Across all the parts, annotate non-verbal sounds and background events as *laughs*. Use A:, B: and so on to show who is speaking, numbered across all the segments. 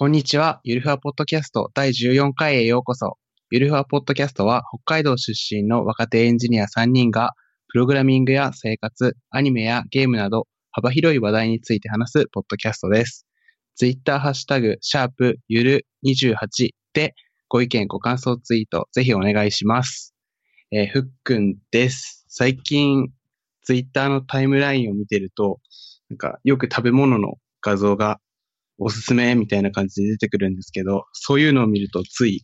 A: こんにちは。ゆるふわポッドキャスト第14回へようこそ。ゆるふわポッドキャストは北海道出身の若手エンジニア3人がプログラミングや生活、アニメやゲームなど幅広い話題について話すポッドキャストです。ツイッターハッシュタグ、シャープゆる28でご意見ご感想ツイートぜひお願いします。えーふっくんです。最近ツイッターのタイムラインを見てると、なんかよく食べ物の画像がおすすめみたいな感じで出てくるんですけど、そういうのを見るとつい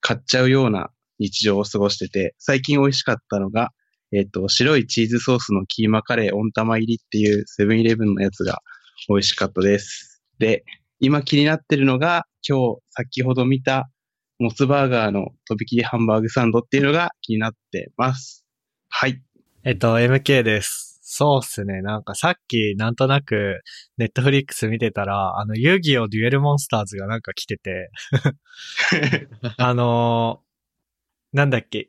A: 買っちゃうような日常を過ごしてて、最近美味しかったのが、えっ、と、白いチーズソースのキーマカレー温玉入りっていうセブンイレブンのやつが美味しかったです。で、今気になってるのが、今日先ほど見たモスバーガーのとびきりハンバーグサンドっていうのが気になってます。はい。
B: えっと、MK です。そうっすね。なんかさっきなんとなくネットフリックス見てたら、あの遊戯王デュエルモンスターズがなんか来てて、あのーなんだっけ。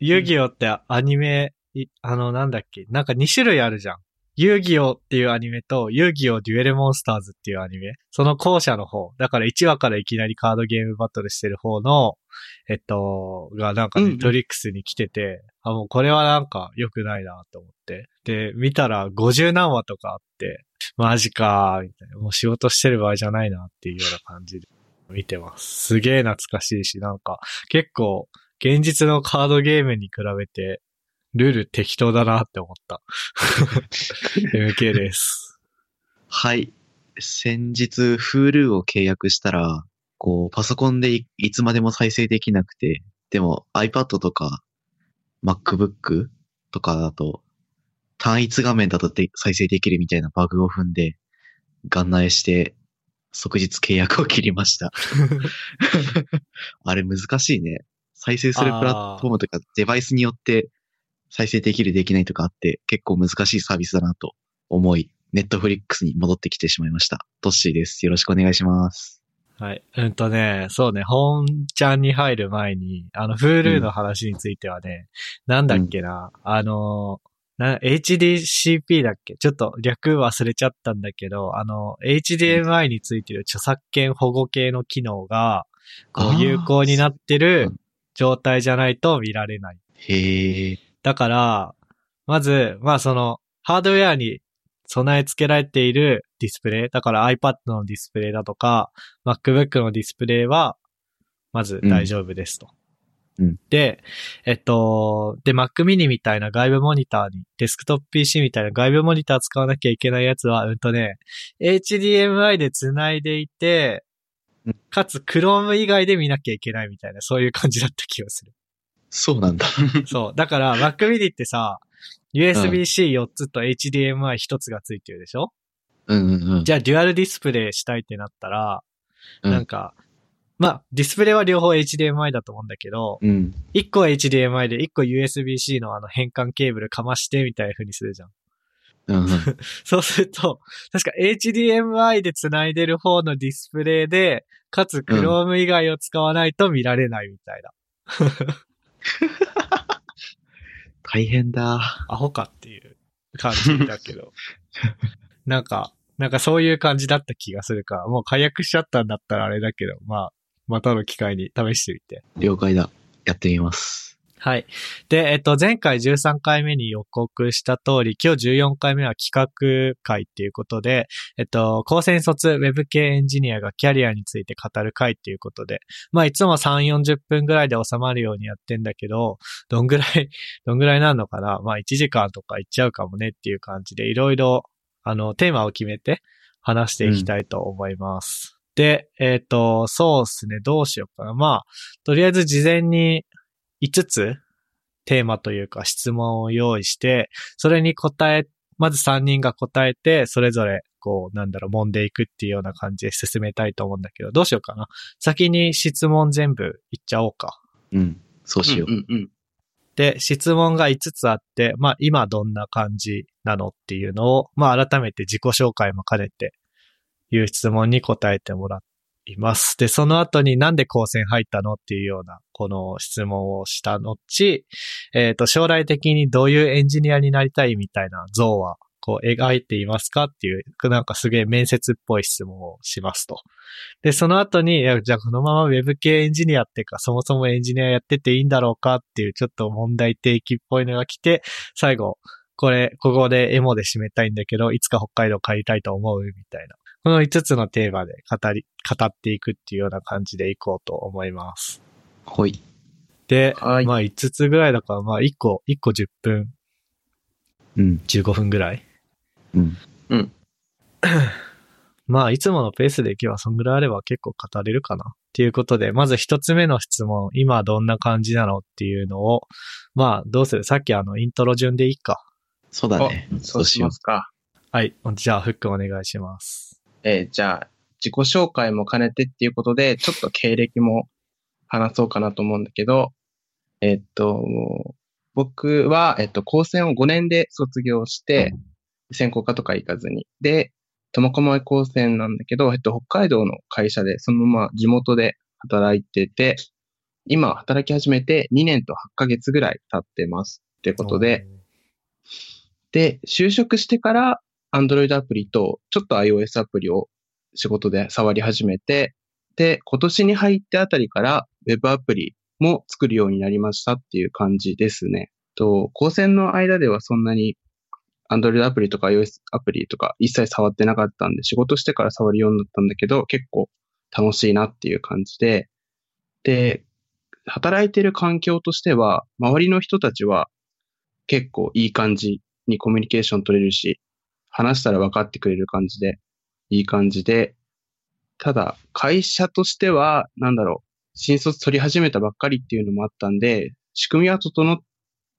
B: 遊戯王ってアニメ、あの、なんだっけ。なんか2種類あるじゃん。遊戯王っていうアニメと、遊戯王デュエルモンスターズっていうアニメ。その後者の方。だから1話からいきなりカードゲームバトルしてる方の、えっと、がなんか
A: うんうん
B: ネットフリックスに来てて、あ、もうこれはなんか良くないなと思って。で、見たら50何話とかあって、マジかー、みたいな。もう仕事してる場合じゃないなっていうような感じで見てます。すげえ懐かしいし、なんか結構現実のカードゲームに比べてルール適当だなって思った。*laughs* MK です。
C: はい。先日、Hulu を契約したら、こう、パソコンでいいつまでも再生できなくて、でも iPad とか MacBook とかだと、単一画面だとで再生できるみたいなバグを踏んで、元内して、即日契約を切りました。*laughs* あれ難しいね。再生するプラットフォームとかデバイスによって再生できるできないとかあって結構難しいサービスだなと思い、ネットフリックスに戻ってきてしまいました。トッシーです。よろしくお願いします。
B: はい。うんとね、そうね、本ちゃんに入る前に、あの、Hulu の話についてはね、なんだっけな、あの、な、HDCP だっけ？ちょっと略忘れちゃったんだけど、あの、HDMI についてる著作権保護系の機能が、こう、有効になって
C: う
B: る
C: ん
B: 状態じゃないと見られない。
C: へえ。
B: だから、まず、まあその、ハードウェアに備え付けられているディスプレイ、だから iPad のディスプレイだとか、MacBook のディスプレイは、まず大丈夫ですと。
C: うん
B: で、えっと、で、Mac mini みたいな外部モニターに、デスクトップ PC みたいな外部モニター使わなきゃいけないやつは、うんとね、HDMI で繋いでいて
C: うん、
B: かつ Chrome 以外で見なきゃいけないみたいな、そういう感じだった気がする。
C: そうなんだ。*laughs*
B: そう。だから、Mac mini ってさ、USB-C4 つと HDMI1 つがついてるでしょ、
C: うんうんうん。
B: じゃあ、デュアルディスプレイしたいってなったら、
C: うん
B: なんか、まあ、ディスプレイは両方 HDMI だと思うんだけど、
C: うん。
B: 1個は HDMI で1個 USB-C のあの変換ケーブルかましてみたいな風にするじゃん。
C: うんうん。*laughs*
B: そうすると、確か HDMI で繋いでる方のディスプレイで、かつ Chrome 以外を使わないと見られないみたいな。*laughs*
C: 大変だ。
B: アホかっていう感じだけど。*laughs* なんか、なんかそういう感じだった気がするから、もう解約しちゃったんだったらあれだけど、まあ、またの機会に試してみて。
C: 了解だ。やってみます。
B: はい。で、えっと、前回13回目に予告した通り、今日14回目は企画会っていうことで、えっと、高専卒ウェブ系エンジニアがキャリアについて語る会っていうことで、まあ、いつも3、40分ぐらいで収まるようにやってんだけど、どんぐらい、*laughs* どんぐらいなんのかな？まあ、1時間とかいっちゃうかもねっていう感じで、いろいろ、あの、テーマを決めて話していきたいと思います。で、えっ、と、そうですね、どうしようかな。まあ、とりあえず事前に5つテーマというか質問を用意して、それに答え、まず3人が答えて、それぞれ、こう、なんだろう、揉んでいくっていうような感じで進めたいと思うんだけど、どうしようかな。先に質問全部いっちゃおうか。
C: うん。そうしよう。
A: うんうんうん。
B: で、質問が5つあって、まあ今どんな感じなのっていうのを、まあ改めて自己紹介も兼ねて、いう質問に答えてもらいます。で、その後になんで高専入ったの？っていうような、この質問をした後、えっ、と、将来的にどういうエンジニアになりたいみたいな像は、こう描いていますか？っていう、なんかすげえ面接っぽい質問をしますと。で、その後に、いやじゃあこのまま Web 系エンジニアっていうか、そもそもエンジニアやってていいんだろうか？っていうちょっと問題提起っぽいのが来て、最後、これ、ここでエモで締めたいんだけど、いつか北海道帰りたいと思う？みたいな。この5つのテーマで語り、語っていくっていうような感じでいこうと思います。
C: ほい。
B: で、
A: はい
B: まあ5つぐらいだから、まあ1個、1個10分、
C: うん。
B: 15分ぐらい。
C: うん。*coughs*
B: まあ、いつものペースでいけば、そんぐらいあれば結構語れるかな。っていうことで、まず一つ目の質問、今どんな感じなのっていうのを、まあ、どうする？さっきあの、イントロ順でいいか。
C: そうだね。
A: そうしますか。
B: はい。じゃあ、フックお願いします。
A: えーじゃあ、自己紹介も兼ねてっていうことで、ちょっと経歴も話そうかなと思うんだけど、えっと、僕は、えっと、高専を5年で卒業して、専攻科とか行かずに。で、苫小牧高専なんだけど、えっと、北海道の会社でそのまま地元で働いてて、今働き始めて2年と8ヶ月ぐらい経ってます。ってことで、で、就職してから Android アプリとちょっと iOS アプリを仕事で触り始めて、で、今年に入ってあたりから Web アプリも作るようになりましたっていう感じですね。と、高専の間ではそんなに Android アプリとか iOS アプリとか一切触ってなかったんで、仕事してから触るようになったんだけど、結構楽しいなっていう感じで、で、働いてる環境としては、周りの人たちは結構いい感じにコミュニケーション取れるし、話したら分かってくれる感じで、いい感じで、ただ、会社としては、なんだろう、新卒取り始めたばっかりっていうのもあったんで、仕組みは整っ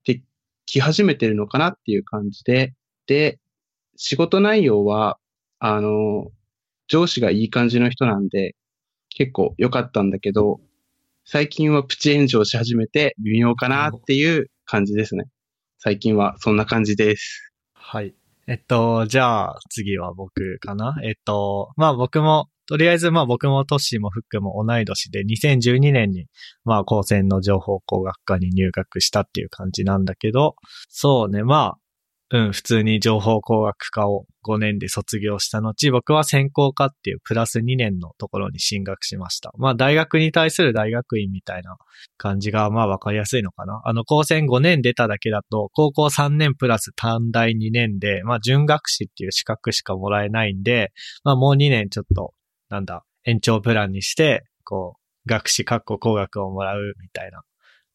A: てき始めてるのかなっていう感じで、で、仕事内容は、あの、上司がいい感じの人なんで、結構良かったんだけど、最近はプチ炎上し始めて微妙かなっていう感じですね。最近はそんな感じです。
B: はい。えっと、じゃあ、次は僕かな？えっと、まあ僕も、とりあえずまあ僕もトッシーもフックも同い年で、2012年に、まあ高専の情報工学科に入学したっていう感じなんだけど、そうね、まあ、うん、普通に情報工学科を5年で卒業した後、僕は専攻科っていうプラス2年のところに進学しました。まあ大学に対する大学院みたいな感じがまあわかりやすいのかな。あの、高専5年出ただけだと、高校3年プラス短大2年で、まあ準学士っていう資格しかもらえないんで、まあもう2年ちょっと、なんだ、延長プランにして、こう、学士、括弧工学をもらうみたいな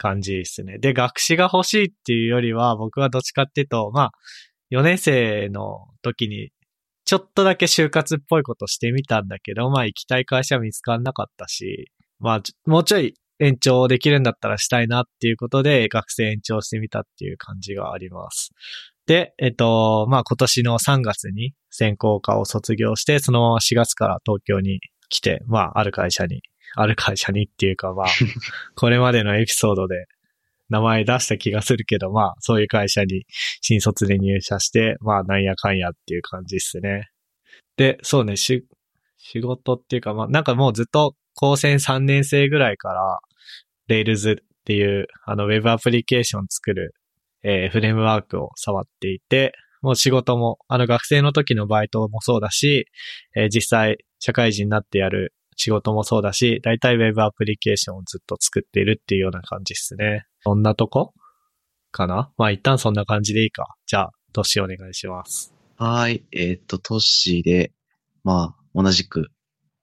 B: 感じですね。で、学士が欲しいっていうよりは、僕はどっちかっていうと、まあ、4年生の時に、ちょっとだけ就活っぽいことしてみたんだけど、まあ行きたい会社は見つからなかったし、まあもうちょい延長できるんだったらしたいなっていうことで学生延長してみたっていう感じがあります。で、えっと、まあ今年の3月に専攻科を卒業して、そのまま4月から東京に来て、まあある会社に、ある会社にっていうかまあ、*laughs* これまでのエピソードで名前出した気がするけど、まあそういう会社に新卒で入社して、まあなんやかんやっていう感じですね。で、そうね、し、仕事っていうか、まあなんかもうずっと高専3年生ぐらいから、Rails っていうあのウェブアプリケーション作る、えーフレームワークを触っていて、もう仕事も、あの学生の時のバイトもそうだし、えー実際社会人になってやる仕事もそうだし、だいたいウェブアプリケーションをずっと作っているっていうような感じですね。そんなとこ？かな？まあ一旦そんな感じでいいか。じゃあ、どしお願いします。
C: はい。えーっと、トッシーで、まあ、同じく、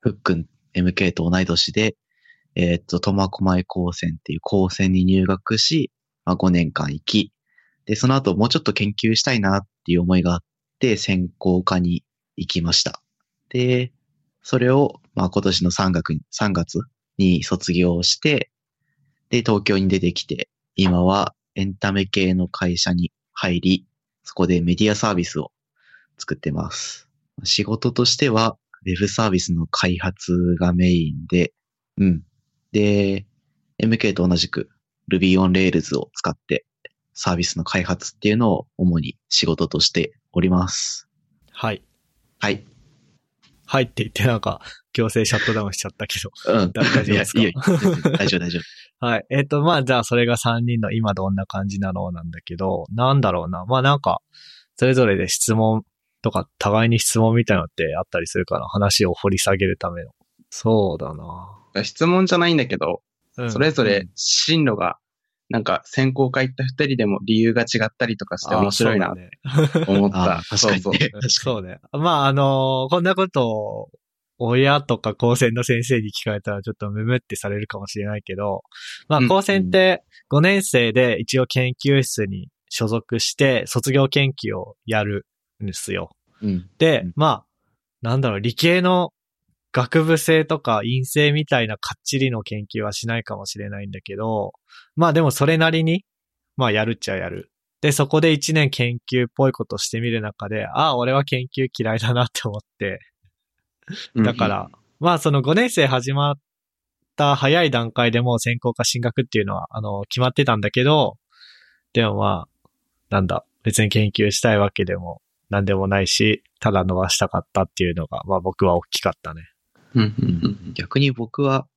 C: ふっくん、MK と同い年で、えーっと、苫小牧高専っていう高専に入学し、まあ5年間行き、で、その後もうちょっと研究したいなっていう思いがあって、専攻科に行きました。で、それを、まあ今年の3月に、3月に卒業して、で、東京に出てきて、今はエンタメ系の会社に入り、そこでメディアサービスを作ってます。仕事としては、ウェブサービスの開発がメインで、うん。で、MK と同じく Ruby on Rails を使ってサービスの開発っていうのを主に仕事としております。
B: はい。
C: はい。
B: はいって言ってなんか、強制シャットダウンしちゃったけど。
C: うん。
B: 大丈夫ですか？
C: いやいいよ。大丈夫、大丈夫。
B: はい。えっ、と、まあ、じゃあ、それが3人の今どんな感じなのなんだけど、なんだろうな。まあ、なんか、それぞれで質問とか、互いに質問みたいなのってあったりするかな？話を掘り下げるための。そうだな。
A: 質問じゃないんだけど、
B: うん
A: それぞれ進路が、なんか専攻科行った二人でも理由が違ったりとかして面白いな
B: あーそうだね
A: と思った。
C: あー確かに
A: そうそう
B: そうね。まあ、あのーこんなことを、親とか高専の先生に聞かれたらちょっとムムってされるかもしれないけど、まあ、
A: うん
B: 高専って5年生で一応研究室に所属して卒業研究をやるんですよ。
C: うん。
B: で
C: うん、
B: まあ、なんだろう、理系の学部生とか院生みたいなかっちりの研究はしないかもしれないんだけど、まあでもそれなりに、まあやるっちゃやる。で、そこで一年研究っぽいことしてみる中で、ああ、俺は研究嫌いだなって思って、だから、まあその5年生始まった早い段階でもう専攻科進学っていうのは、あの、決まってたんだけど、でもまあ、なんだ、別に研究したいわけでもなんでもないし、ただ伸ばしたかったっていうのが、まあ僕は大きかったね。
A: うんう
C: うん。ん逆に僕は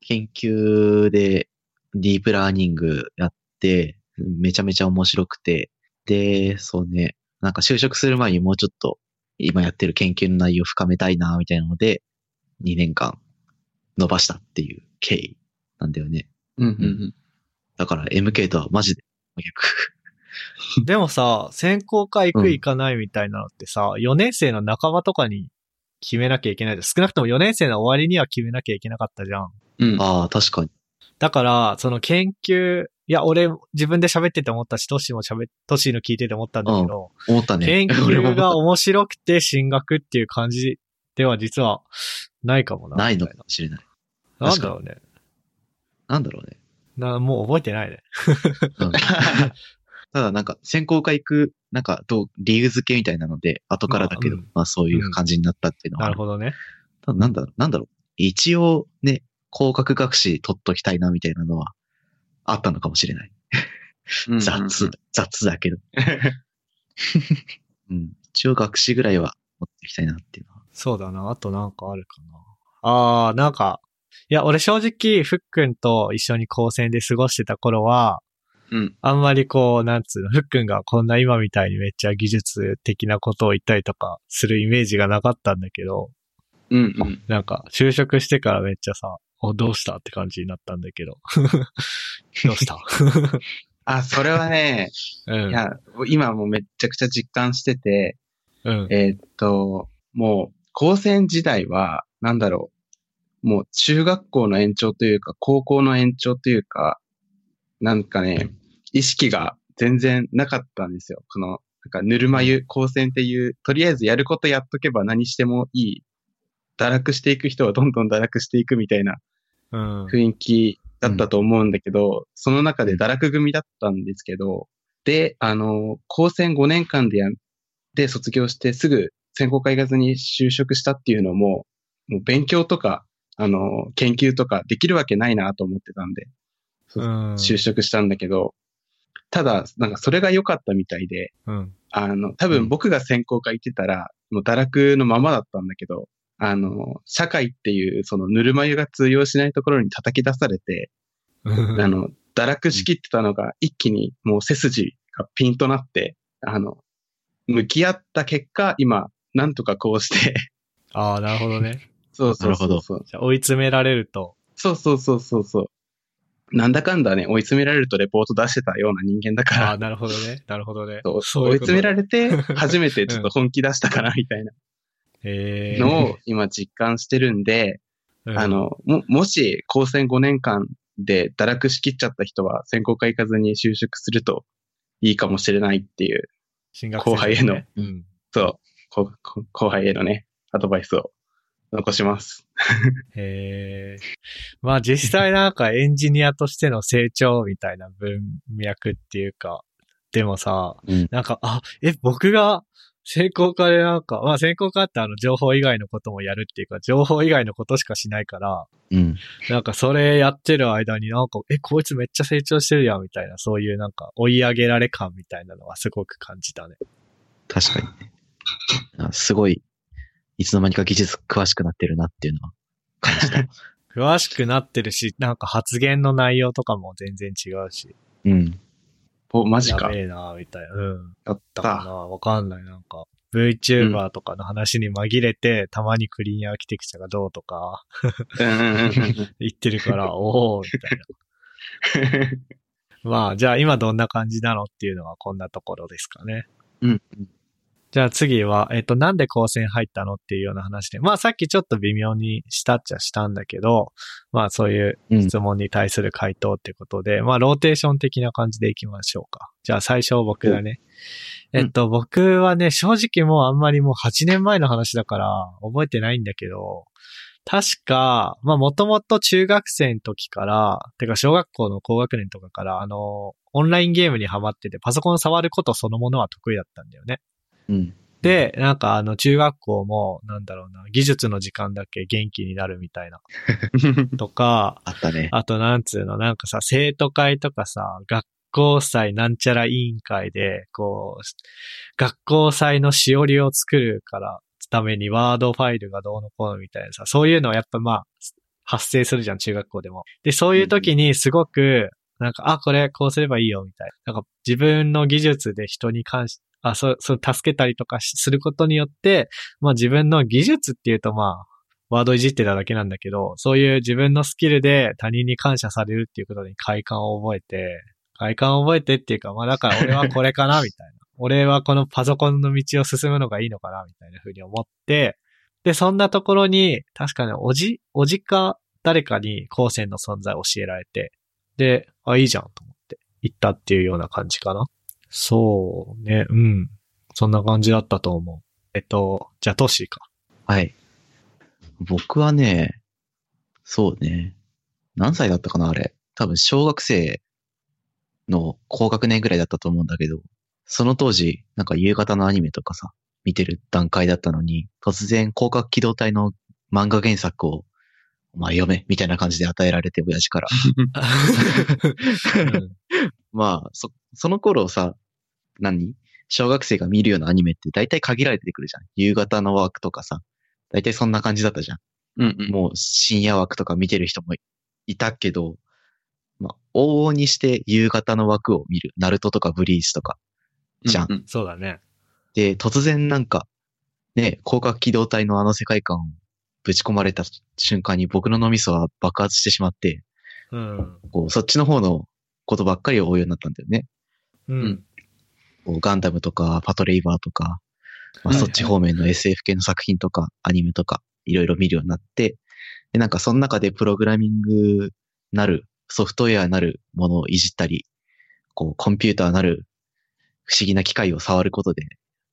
C: 研究でディープラーニングやって、めちゃめちゃ面白くて、で、そうね、なんか就職する前にもうちょっと今やってる研究の内容を深めたいな、みたいなので、2年間伸ばしたっていう経緯なんだよね。
A: うんうんうん。
C: だから MK とはマジで真逆。*laughs*
B: でもさ、専攻科行く
C: うん
B: 行かないみたいなのってさ、4年生の半ばとかに決めなきゃいけないで少なくとも4年生の終わりには決めなきゃいけなかったじゃん。
A: うん。
C: ああ、確かに。
B: だから、その研究、いや、俺自分で喋ってて思ったし、トシも喋っ、トシの聞いてて思ったんだけど、
C: 思ったね。
B: 研究が面白くて進学っていう感じでは実はないかもな。
C: ないのかもしれない。
B: いななんだろうね。
C: なんだろうね。
B: な、もう覚えてないね。
C: うん *laughs* ただなんか専攻科行く、なんかどう、理由付けみたいなので、後からだけど、
B: まあ
C: まあ、そういう感じになったっていうのはある。
B: なるほどね。
C: ただなんだろう、なんだろう。一応ね、工学学士取っときたいなみたいなのはあったのかもしれない。
A: うん
C: 雑、雑だけど。*laughs* うん。一応学士ぐらいは持っていきたいなっていうのは。
B: そうだな。あとなんかあるかな。あー、なんか、いや、俺正直、ふっくんと一緒に高専で過ごしてた頃は、
A: うん。
B: あんまりこう、なんつうの、ふっくんがこんな今みたいにめっちゃ技術的なことを言ったりとかするイメージがなかったんだけど、
A: うんうん。
B: なんか、就職してからめっちゃさ、お、どうしたって感じになったんだけど。*laughs* どうした？*laughs*
A: あ、それはね、*laughs*
B: うん。
A: いや、今もうめっちゃくちゃ実感してて、
B: うん。
A: えーっと、もう、高専時代は、なんだろう、もう中学校の延長というか、高校の延長というか、なんかね、意識が全然なかったんですよ。この、なんかぬるま湯、高専っていう、とりあえずやることやっとけば何してもいい。堕落していく人はどんどん堕落していくみたいな
B: うん。
A: 雰囲気だったと思うんだけど、その中で堕落組だったんですけど、で、あの、高専5年間でや、で卒業してすぐ専攻科行かずに就職したっていうのも、もう勉強とか、あの、研究とかできるわけないなと思ってたんで。就職したんだけど、ただ、なんかそれが良かったみたいで、
B: うん。
A: あの、多分僕が専攻科行ってたら、もう堕落のままだったんだけど、あの、社会っていう、そのぬるま湯が通用しないところに叩き出されて、
B: うん。
A: あの、堕落しきってたのが一気にもう背筋がピンとなって、あの、向き合った結果、今、なんとかこうして、
B: ああ、なるほどね。*laughs*
A: そうそうそう
C: なる
A: そう。
B: じゃあ追い詰められると。
A: そうそうそうそうそう。なんだかんだね、追い詰められるとレポート出してたような人間だか
B: ああ、
A: ら、
B: なるほどね。なるほどね。
A: そう
B: そう
A: 追い詰められて、初めてちょっと本気出したかな、みたいな。のを今実感してるんで、
B: うん。
A: あ、の、も、もし、高専5年間で堕落しきっちゃった人は、専攻科行かずに就職するといいかもしれないっていう、後輩への。
B: ねうん。
A: そう、後輩へのね、アドバイスを残します。
B: へえ。まあ実際なんかエンジニアとしての成長みたいな文脈っていうか、でもさ、
C: うん。
B: なんか、あ、え、僕が専攻科でなんか、まあ専攻科ってあの情報以外のこともやるっていうか、情報以外のことしかしないから、
C: うん。
B: なんかそれやってる間になんか、え、こいつめっちゃ成長してるやんみたいな、そういうなんか追い上げられ感みたいなのはすごく感じたね。
C: 確かにすごい、いつの間にか技術詳しくなってるなっていうのは感じた。*laughs*
B: 詳しくなってるし、なんか発言の内容とかも全然違うし。
C: うん。
A: お、マジか。
B: やべえな、みたいな。うん。
A: やっ
B: だか
A: た。
B: なわかんない。なんか、VTuber とかの話に紛れて、たまにクリーンアーキテクチャがどうとか
A: うんうんうんうん。*laughs*
B: 言ってるから、おー、みたいな。*laughs* まあ、じゃあ今どんな感じなのっていうのはこんなところですかね。
A: うん。
B: じゃあ次は、えっと、なんで高専入ったのっていうような話で、まあさっきちょっと微妙にしたっちゃしたんだけど、まあそういう
C: うん
B: 質問に対する回答ってことで、まあローテーション的な感じでいきましょうか。じゃあ最初僕だね。
A: うん
B: えっと、僕はね、正直もうあんまりもう8年前の話だから覚えてないんだけど、確か、まあもともと中学生の時から、てか小学校の高学年とかから、あの、オンラインゲームにハマってて、パソコン触ることそのものは得意だったんだよね。
C: うん。
B: で、なんかあの中学校も、なんだろうな、技術の時間だけ元気になるみたいな。*laughs* とか、
C: あったね。
B: あとなんつうの、なんかさ、生徒会とかさ、学校祭なんちゃら委員会で、こう、学校祭のしおりを作るから、ためにワードファイルがどうのこうのみたいなさ、そういうのはやっぱまあ、発生するじゃん、中学校でも。で、そういう時にすごく、なんか、あ、これこうすればいいよ、みたいな。なんか、自分の技術で人に関し、あ、そう、そう、助けたりとかしすることによって、まあ自分の技術っていうとまあ、ワードいじってただけなんだけど、そういう自分のスキルで他人に感謝されるっていうことに快感を覚えて、快感を覚えてっていうか、まあだから俺はこれかな、みたいな。*laughs* 俺はこのパソコンの道を進むのがいいのかな、みたいな風に思って、で、そんなところに、確かね、おじ、おじか誰かに高専の存在を教えられて、で、あ、いいじゃんと思って行ったっていうような感じかな。そうね、うん。そんな感じだったと思う。えっと、じゃあトッシーか。
C: はい。僕はね、そうね。何歳だったかなあれ。多分小学生の高学年ぐらいだったと思うんだけど、その当時、なんか夕方のアニメとかさ、見てる段階だったのに、突然広角機動隊の漫画原作を、お前読め、みたいな感じで与えられて、親父から。*laughs* *laughs*
B: うん
C: まあ、そ、その頃さ、何？小学生が見るようなアニメって大体限られてくるじゃん。夕方の枠とかさ。大体そんな感じだったじゃん。
A: うんうん。
C: もう深夜枠とか見てる人もいたけど、まあ、往々にして夕方の枠を見る。ナルトとかブリーチとか。じゃん
A: うう
B: そうだね。
C: で、突然なんか、ね、広角機動隊のあの世界観をぶち込まれた瞬間に僕の脳みそは爆発してしまって、
B: うん。
C: こう、そっちの方のことばっかりを追うようになったんだよね。
B: うん。
C: ガンダムとか、パトレイバーとか、まあ、そっち方面の SF 系の作品とか、アニメとか、いろいろ見るようになって、で、なんかその中でプログラミングなる、ソフトウェアなるものをいじったり、こう、コンピューターなる不思議な機械を触ることで、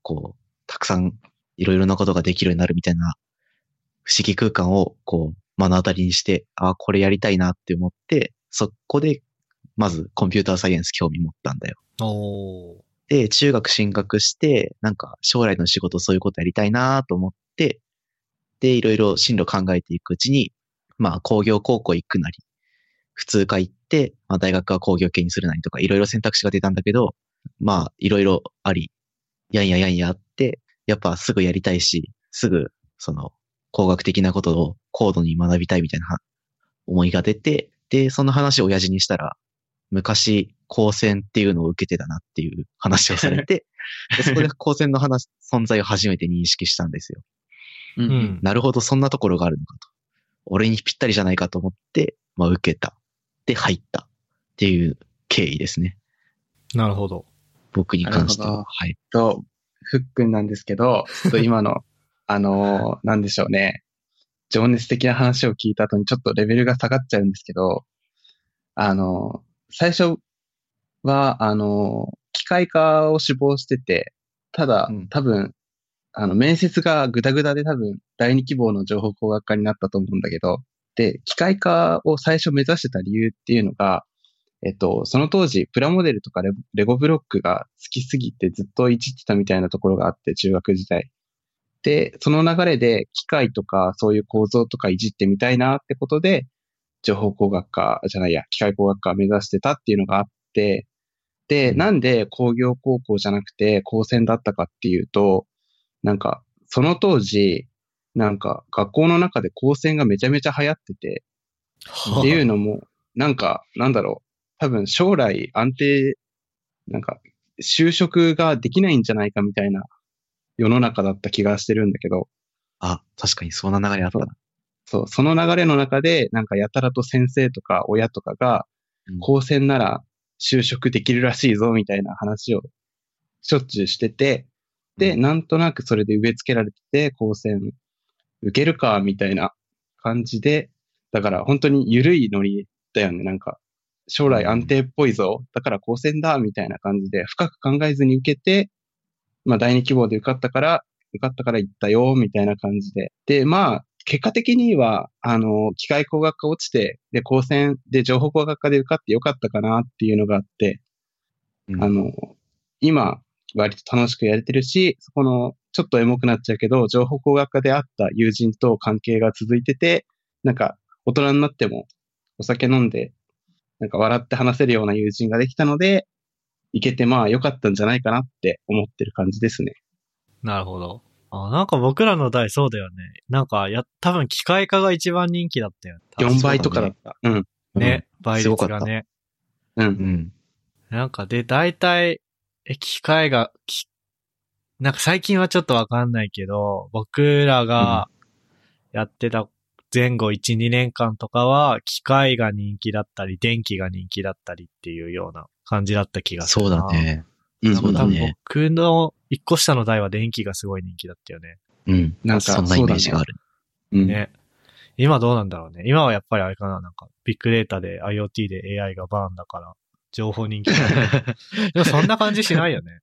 C: こう、たくさんいろいろなことができるようになるみたいな不思議空間を、こう、目の当たりにして、ああ、これやりたいなって思って、そこで、まずコンピューターサイエンス興味持ったんだよ。
B: おー。
C: で、中学進学して、なんか将来の仕事そういうことやりたいなと思って、で、いろいろ進路考えていくうちに、まあ工業高校行くなり、普通科行って、まあ大学は工業系にするなりとか、いろいろ選択肢が出たんだけど、まあいろいろあり、やんややんやって、やっぱすぐやりたいし、すぐその工学的なことを高度に学びたいみたいな思いが出て、で、その話を親父にしたら、昔、高専っていうのを受けてたなっていう話をされて、*laughs* でそこで高専の話、存在を初めて認識したんですよ。
A: うんうん。
C: なるほど、そんなところがあるのかと。俺にぴったりじゃないかと思って、まあ受けた。で、入った。っていう経緯ですね。
B: なるほど。
C: 僕に関しては。はい。
A: と、ふっくんなんですけど、ちょっと今の、*laughs* あのーなんでしょうね。情熱的な話を聞いた後にちょっとレベルが下がっちゃうんですけど、あのー最初は、あのー機械科を志望してて、ただ
C: うん、
A: 多分、あの、面接がグダグダで多分、第二希望の情報工学科になったと思うんだけど、で、機械科を最初目指してた理由っていうのが、えっと、その当時、プラモデルとかレレゴブロックが好きすぎてずっといじってたみたいなところがあって、中学時代。で、その流れで機械とかそういう構造とかいじってみたいなってことで、情報工学科じゃないや、機械工学科目指してたっていうのがあって、で、なんで工業高校じゃなくて高専だったかっていうと、なんか、その当時、なんか学校の中で高専がめちゃめちゃ流行ってて、っていうのも、なんか、なんだろう、多分将来安定なんか、就職ができないんじゃないかみたいな世の中だった気がしてるんだけど、
C: あ、確かにそんな流れあったな。
A: そう、その流れの中で、なんかやたらと先生とか親とかが
C: うん、
A: 高専なら就職できるらしいぞみたいな話をしょっちゅうしてて、で、
C: うん
A: なんとなくそれで植え付けられてて、高専受けるかみたいな感じで、だから本当に緩いノリだよね。なんか、将来安定っぽいぞ。だから高専だみたいな感じで、深く考えずに受けて、まあ第二希望で受かったから、受かったから行ったよ、みたいな感じで。で、まあ、結果的には、あの、機械工学科落ちて、で、高専で情報工学科で受かってよかったかなっていうのがあって、
C: うん
A: あの、今、割と楽しくやれてるし、そこの、ちょっとエモくなっちゃうけど、情報工学科で会った友人と関係が続いてて、なんか、大人になっても、お酒飲んで、なんか笑って話せるような友人ができたので、いけてまあ良かったんじゃないかなって思ってる感じですね。
B: なるほど。あ、なんか僕らの代そうだよね。なんか、や、多分機械化が一番人気だったよ。
A: 4倍とかだった。うん。
B: ね、倍率がね。
A: う。
C: うんん。
B: なんかで、大体、え、機械が、きなんか最近はちょっとわかんないけど、僕らがやってた前後1、2年間とかは、機械が人気だったり、電気が人気だったりっていうような感じだった気がするな。
C: そうだ。ね。
A: うん。
C: そうだね
B: 僕の一個下の代は電気がすごい人気だったよね。
C: うん。
A: なんか
C: そんなイメージがある。
A: うん。
B: ね。今どうなんだろうね。今はやっぱりあれかな、なんか、ビッグデータで IoT で AI がバーンだから、情報人気だ *laughs* でもそんな感じしないよね。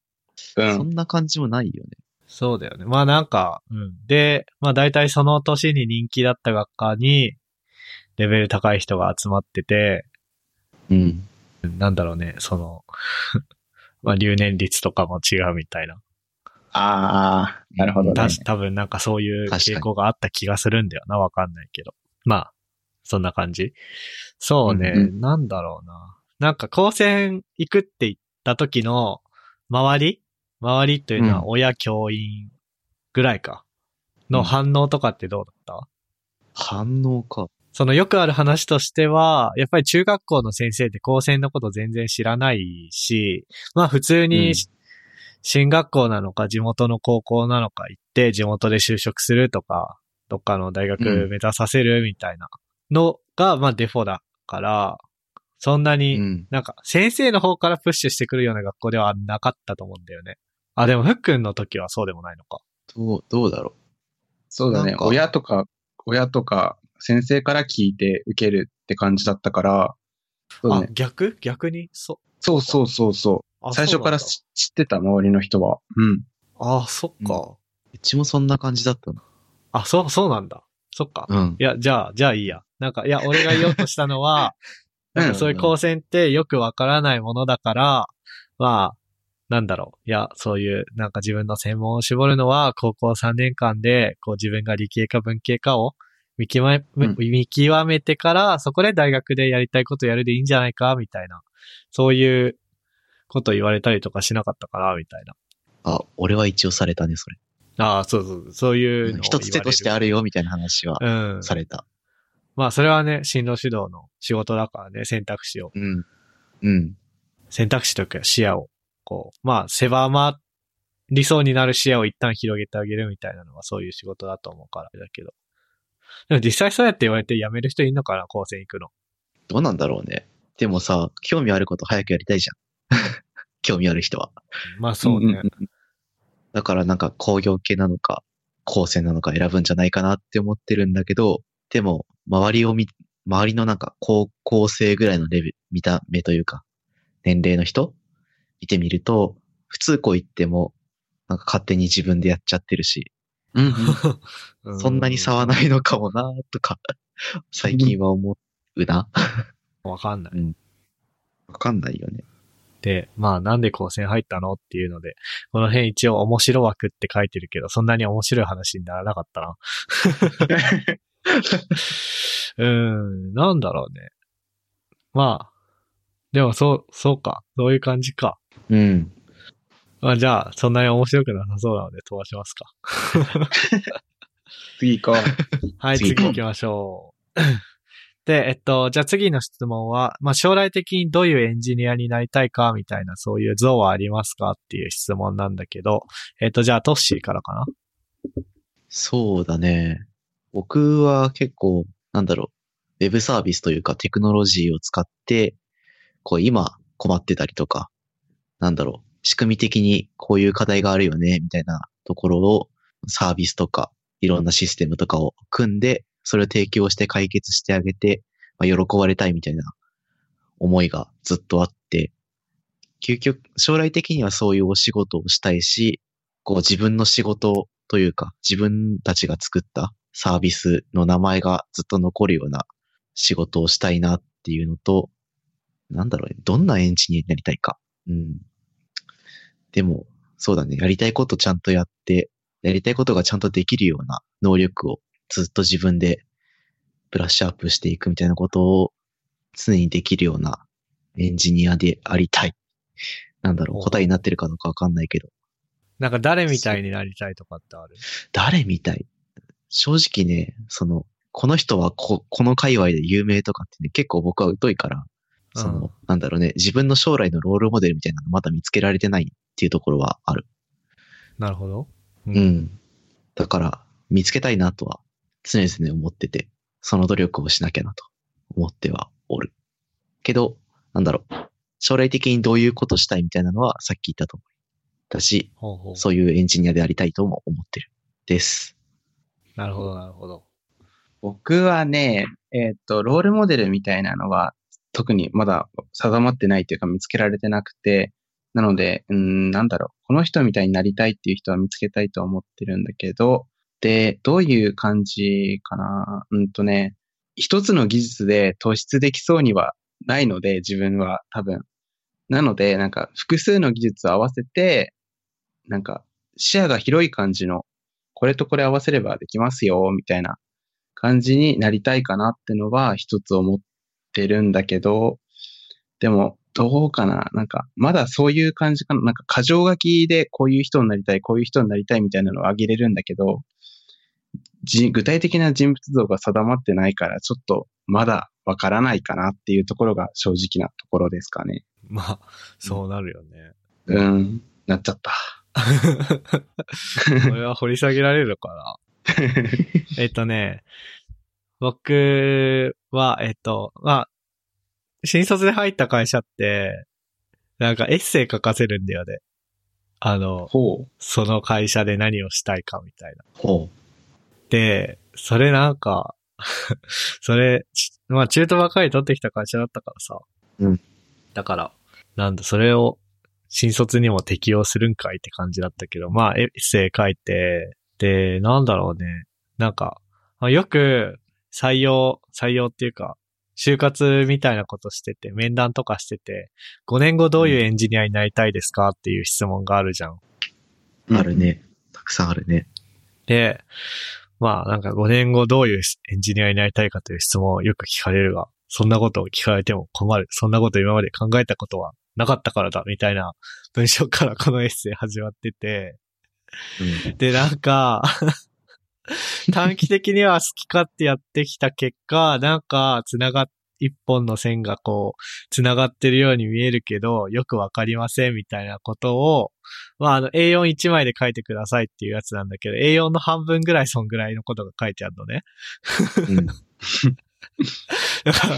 A: うん。
C: そんな感じもないよね。
B: そうだよね。まあなんか、うん。で、まあ大体その年に人気だった学科に、レベル高い人が集まってて、
C: うん。
B: なんだろうね、その、*laughs* まあ留年率とかも違うみたいな。
A: ああ、なるほどね
B: た。多分なんかそういう傾向があった気がするんだよな、わかんないけど。まあ、そんな感じ。そうね、
A: うん
B: なんだろうな。なんか高専行くって言った時の周り？周りというの
C: うん
B: は親、教員ぐらいか。の反応とかってどうだった、
C: 反応か。
B: そのよくある話としては、やっぱり中学校の先生って高専のこと全然知らないし、まあ普通
C: うん
B: に進学校なのか地元の高校なのか行って地元で就職するとか、どっかの大学
C: うん
B: 目指させるみたいなのが、まあデフォだから、そんな
C: う
B: に、
C: ん。
B: なんか先生の方からプッシュしてくるような学校ではなかったと思うんだよね。あ、でもふっくんの時はそうでもないのか。
C: どう、どうだろ
A: そうだね親とか、親とか、先生から聞いて受けるって感じだったから、そう
B: あ
A: ね、
B: 逆？逆に？そ
A: そうそうそうそう。
B: あ
A: 最初から知知ってた周りの人は。うん。
B: あ、そっか。
C: う。うちもそんな感じだったな。
B: あ、そう、そうなんだ。そっか。
C: うん。
B: いや、じゃあ、じゃあいいや。なんか、いや、俺が言おうとしたのは、
A: う *laughs* ん
B: なんかそういう光線ってよくわからないものだから、まあ、なんだろう。いや、そういう、なんか自分の専門を絞るのは、高校3年間で、こう自分が理系か文系かを見極め、
A: うん
B: 見極めてから、そこで大学でやりたいことやるでいいんじゃないか、みたいな。そういうこと言われたりとかしなかったかな、みたいな。
C: あ、俺は一応されたね、それ。
B: ああ、そうそう、そういう。
C: 一つ手としてあるよ、みたいな話は
B: うん。
C: された。
B: まあ、それはね、進路指導の仕事だからね、選択肢を、
C: うん。うん。
B: 選択肢というか視野を、こう、まあ、狭まりそうになる視野を一旦広げてあげるみたいなのはそういう仕事だと思うから、だけど。でも実際そうやって言われて辞める人いんのかな、高専行くの。
C: どうなんだろうね。でもさ、興味あること早くやりたいじゃん。興味ある人は。
B: まあそうね。
A: んん
C: だからなんか工業系なのか、高専なのか選ぶんじゃないかなって思ってるんだけど、でも、周りを見、周りのなんか高校生ぐらいのレベル、見た目というか、年齢の人見てみると、普通校行っても、なんか勝手に自分でやっちゃってるし、
A: うんうん
B: う
C: そんなに差はないのかもなとか、最近は思うな。
B: わかんない。
C: わかんないよね。
B: で、まあなんで高専入ったのっていうので、この辺一応面白枠って書いてるけど、そんなに面白い話にならなかったな。*laughs* うーん、なんだろうね。まあ、でもそう、そうか。そういう感じか。
C: うん。
B: まあじゃあ、そんなに面白くなさそうなので飛ばしますか。*laughs*
A: 次行こう。
B: はい、
C: 次
B: 次行きましょう。で、えっと、じゃあ次の質問は、まあ、将来的にどういうエンジニアになりたいかみたいな、そういう像はありますかっていう質問なんだけど、えっと、じゃあトッシーからかな？
C: そうだね。僕は結構、なんだろう、ウェブサービスというかテクノロジーを使って、こう今困ってたりとか、なんだろう、仕組み的にこういう課題があるよね、みたいなところをサービスとかいろんなシステムとかを組んで、それを提供して解決してあげて、まあ、喜ばれたいみたいな思いがずっとあって、究極、将来的にはそういうお仕事をしたいし、こう自分の仕事というか、自分たちが作ったサービスの名前がずっと残るような仕事をしたいなっていうのと、なんだろうね、どんなエンジニアになりたいか。うん。でも、そうだね、やりたいことちゃんとやって、やりたいことがちゃんとできるような能力をずっと自分でブラッシュアップしていくみたいなことを常にできるようなエンジニアでありたい。なんだろう、答えになってるかどうかわかんないけど、
B: なんか誰みたいになりたいとかってある？
C: 誰みたい正直ね、その、この人はこ、この界隈で有名とかってね、結構僕は疎いから、その、
B: うん
C: なんだろうね、自分の将来のロールモデルみたいなのまだ見つけられてないっていうところはある。
B: なるほど。う
C: うん。だから、見つけたいなとは常々思ってて、その努力をしなきゃなと思ってはおる。けど、なんだろう、将来的にどういうことしたいみたいなのはさっき言ったと思う。だし、
B: ほうほう。
C: そういうエンジニアでありたいとも思ってる。です。
B: なるほど、なるほど。
A: 僕はね、えっ、と、ロールモデルみたいなのは特にまだ定まってないというか見つけられてなくて、なので、うん、なんだろう、この人みたいになりたいっていう人は見つけたいと思ってるんだけど、で、どういう感じかな？うんとね、一つの技術で突出できそうにはないので、自分は多分。なので、なんか複数の技術を合わせて、なんか視野が広い感じの、これとこれ合わせればできますよ、みたいな感じになりたいかなってのは一つ思ってるんだけど、でも、どうかな？なんか、まだそういう感じかな？なんか、過剰書きでこういう人になりたい、こういう人になりたいみたいなのをあげれるんだけど、具体的な人物像が定まってないから、ちょっとまだわからないかなっていうところが正直なところですかね。
B: まあ、そうなるよね。
A: うん、なっちゃった。*laughs*
B: これは掘り下げられるかな *laughs* えっとね、僕は、えっと、まあ、新卒で入った会社って、なんかエッセイ書かせるんだよね。あの。その会社で何をしたいかみたいな。
C: ほ
B: で、それなんか、*laughs* それ、ちまあ中途ばかり取ってきた会社だったからさ。
C: うん。
B: だから、なんだ、それを新卒にも適用するんかいって感じだったけど、まあエッセイ書いて、で、なんだろうね。なんか、まあ、よく採用、採用っていうか、就活みたいなことしてて、面談とかしてて、5年後どういうエンジニアになりたいですかっていう質問があるじゃん。
C: う。あるね。たくさんあるね。
B: で、まあなんか5年後どういうエンジニアになりたいかという質問をよく聞かれるが、そんなことを聞かれても困る。そんなこと今まで考えたことはなかったからだ、みたいな文章からこのエッセイ始まってて、
C: うん。
B: で、なんか、短期的には好き勝手やってきた結果、なんか、つながっ、一本の線がこう、つながってるように見えるけど、よくわかりませんみたいなことを、まあ、あの、A41 枚で書いてくださいっていうやつなんだけど、A4 の半分ぐらいそんぐらいのことが書いてあるのね。
C: うん。*laughs*
B: だから、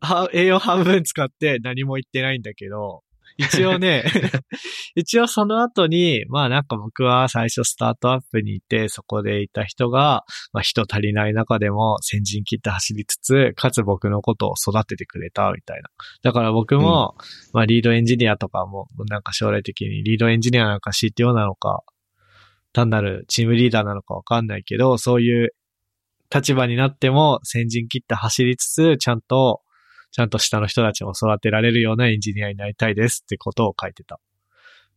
B: は A4 半分使って何も言ってないんだけど、*laughs* 一応ね、*laughs* 一応その後に、まあなんか僕は最初スタートアップにいて、そこでいた人が、まあ人足りない中でも先陣切って走りつつ、かつ僕のことを育ててくれたみたいな。だから僕も、まあリードエンジニアとかも、なんか将来的にリードエンジニアなのか CTO なのか、単なるチームリーダーなのかわかんないけど、そういう立場になっても先陣切って走りつつ、ちゃんと、ちゃんと下の人たちも育てられるようなエンジニアになりたいですってことを書いてた。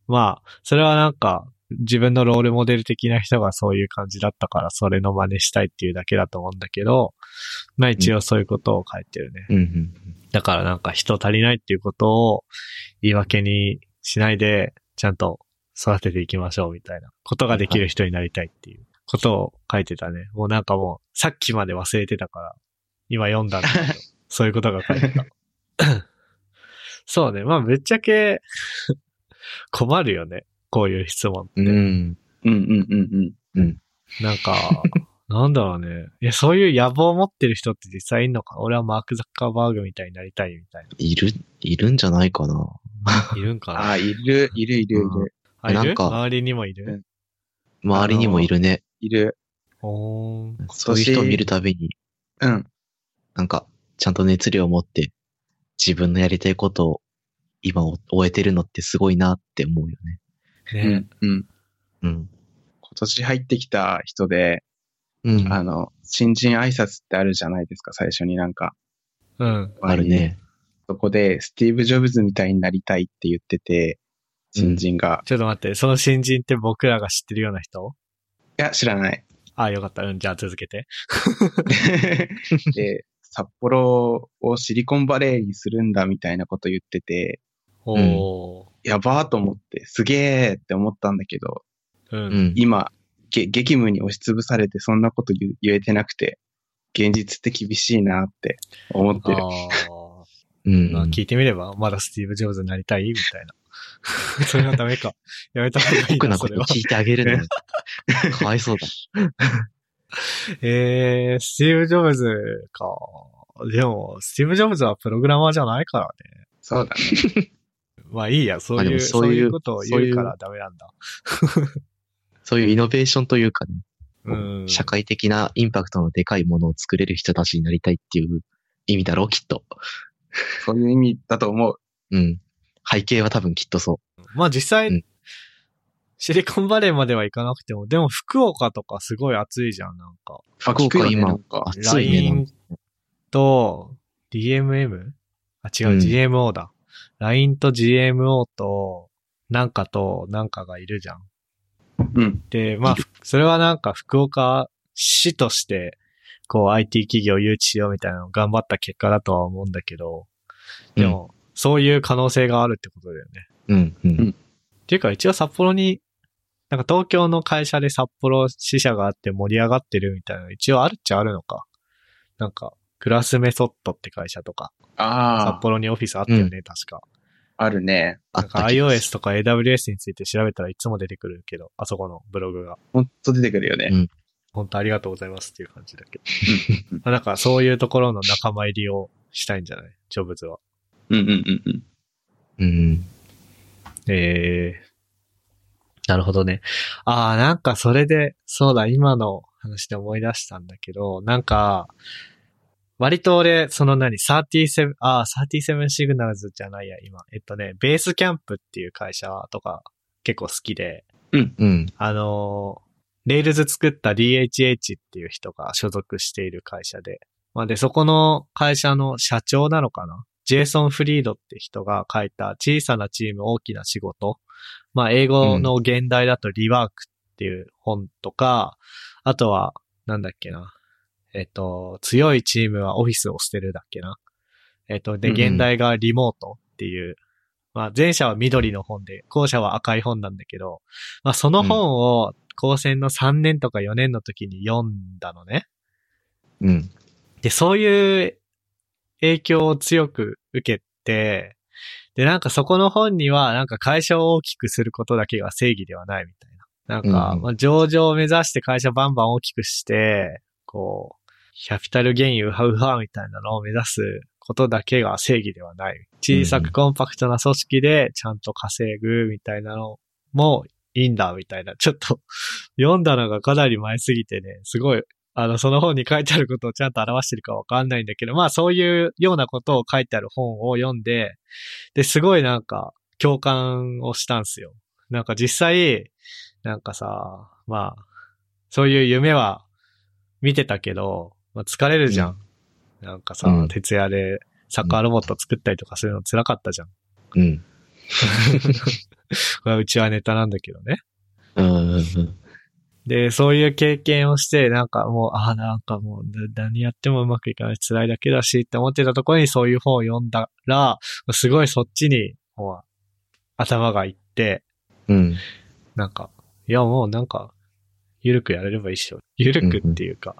B: まあ、それはなんか、自分のロールモデル的な人がそういう感じだったから、それの真似したいっていうだけだと思うんだけど、まあ一応そういうことを書いてるね。
C: うん。うん。
B: だからなんか人足りないっていうことを言い訳にしないで、ちゃんと育てていきましょうみたいなことができる人になりたいっていうことを書いてたね。もうなんかもう、さっきまで忘れてたから、今読んだんだけど、*laughs* そういうことが書いてた。*laughs* そうね。まあ、ぶっちゃけ *laughs* 困るよね。こういう質問って。
C: うん。
A: うんうんうんうん。
B: なんか、なんだろうね。いや、そういう野望を持ってる人って実際いんのか俺はマーク・ザッカーバーグみたいになりたいみたい
C: いる、いるんじゃないかな。
B: な。いるんかな *laughs*
A: ああ、いる、いる、いる、いる。
B: あ、いる
C: なんか
B: 周りにもいる？
A: うん
C: 周りにもいるね。
A: いる。
B: おー
C: そういう人を見るたびに、
A: うん。
C: なんか、ちゃんと熱量を持って、自分のやりたいことを今を終えてるのってすごいなって思うよね。
B: ね
A: うん。うん。
C: うん。
A: 今年入ってきた人で、
C: うん。
A: あの、新人挨拶ってあるじゃないですか、最初になんか。
B: うん。
C: あるね。
A: そこで、スティーブ・ジョブズみたいになりたいって言ってて、新人が。
B: ちょっと待って、その新人って僕らが知ってるような人？
A: いや、知らない。
B: あ、よかった。うん、じゃあ続けて。*laughs*
A: で、札幌をシリコンバレーにするんだみたいなこと言ってて、
B: おー。
A: やばーと思って、すげーって思ったんだけど、
B: う。
C: うんん。
A: 今、げ激務に押しつぶされてそんなこと言言えてなくて、現実って厳しいなって思ってる。
B: あ
C: うん
B: ー。まあ、聞いてみれば、まだスティーブ・ジョブズになりたいみたいな。*laughs* それはダメか。やめた方がいいな、
C: 僕な
B: それは。
C: こと聞いてあげるの。*laughs* かわいそうだ。*laughs*
B: えー、スティーブ・ジョブズか。でも、スティーブ・ジョブズはプログラマーじゃないからね。
A: そうだね。*laughs*
B: まあいいや、そういう、
C: もそういう
B: ことを言うからダメなんだ。*laughs*
C: そういうイノベーションというかね、
B: うん。
C: 社会的なインパクトのでかいものを作れる人たちになりたいっていう意味だろう、きっと。
A: そういう意味だと思う。
C: うん。背景は多分きっとそ
B: まあ実際、
C: うん
B: シリコンバレーまでは行かなくても、でも福岡とかすごい暑いじゃん、なんか。
A: あ、
C: 福岡今
A: なんか
C: う。。暑いね。
B: LINE と DMM? あ、違う、
C: うん
B: GMO だ。LINE と GMO と、なんかと、なんかがいるじゃん。
A: うん。
B: で、まあ、それはなんか福岡市として、こう IT 企業を誘致しようみたいなのを頑張った結果だとは思うんだけど、でも、そういう可能性があるってことだよね。
C: うん、うん。
A: うん
B: っていうか一応札幌に、なんか東京の会社で札幌支社があって盛り上がってるみたいなの一応あるっちゃあるのか。なんか、クラスメソッドって会社とか、
A: ああ、
B: 札幌にオフィスあったよね、確か。
A: あるね。
B: なんか iOS とか AWS について調べたらいつも出てくるけど、あそこのブログが。
A: ほんと出てくるよね。
C: うん
B: 本当ありがとうございますっていう感じだけど。なんかそういうところの仲間入りをしたいんじゃない？ジョブズは。
A: うんうんうんうん。
C: うん。
B: ええなるほどね。ああ、なんかそれで、そうだ、今の話で思い出したんだけど、なんか、割と俺、その何、37、ああ、37signals じゃないや、今。えっとね、 Basecamp っていう会社とか結構好きで、
C: うん。
B: あのー Rails 作った DHH っていう人が所属している会社で、まあで、そこの会社の社長なのかな？ Jason Fried って人が書いた小さなチーム大きな仕事。まあ英語の原題だと Rework っていう本とか、あとは、なんだっけな。えっと、強いチームはオフィスを捨てるだっけな。えっと、で、
C: うんうん
B: 現代がリモートっていう、まあ前者は緑の本で、後者は赤い本なんだけど、まあその本を高専の3年とか4年の時に読んだのね。
C: うん。
B: で、そういう影響を強く受けて、で、なんかそこの本には、なんか会社を大きくすることだけが正義ではないみたいな。なんか、
C: うん
B: まあ、上場を目指して会社バンバン大きくして、こう、キャピタルゲインウハウハみたいなのを目指すことだけが正義ではない。小さくコンパクトな組織でちゃんと稼ぐみたいなのもいいんだみたいな。ちょっと読んだのがかなり前すぎてね、すごいあの、その本に書いてあることをちゃんと表してるかわかんないんだけど、まあそういうようなことを書いてある本を読んで、で、すごいなんか共感をしたんすよ。なんか実際、なんかさ、まあ、そういう夢は見てたけど、まあ、疲れるじゃん。なんかさ、
C: うん
B: 徹夜でサッカーロボット作ったりとかするの辛かったじゃん。
C: うん。*laughs*
B: うちはネタなんだけどね。
C: うん。うん。
B: で、そういう経験をして、なんかもう、ああ、なんかもう、な何やってもうまくいかない辛いだけだしって思ってたところにそういう本を読んだら、すごいそっちに、もう、頭がいって、
C: うん。
B: なんか、いやもうなんか、ゆるくやれればいいっしょ。ゆるくっていうか、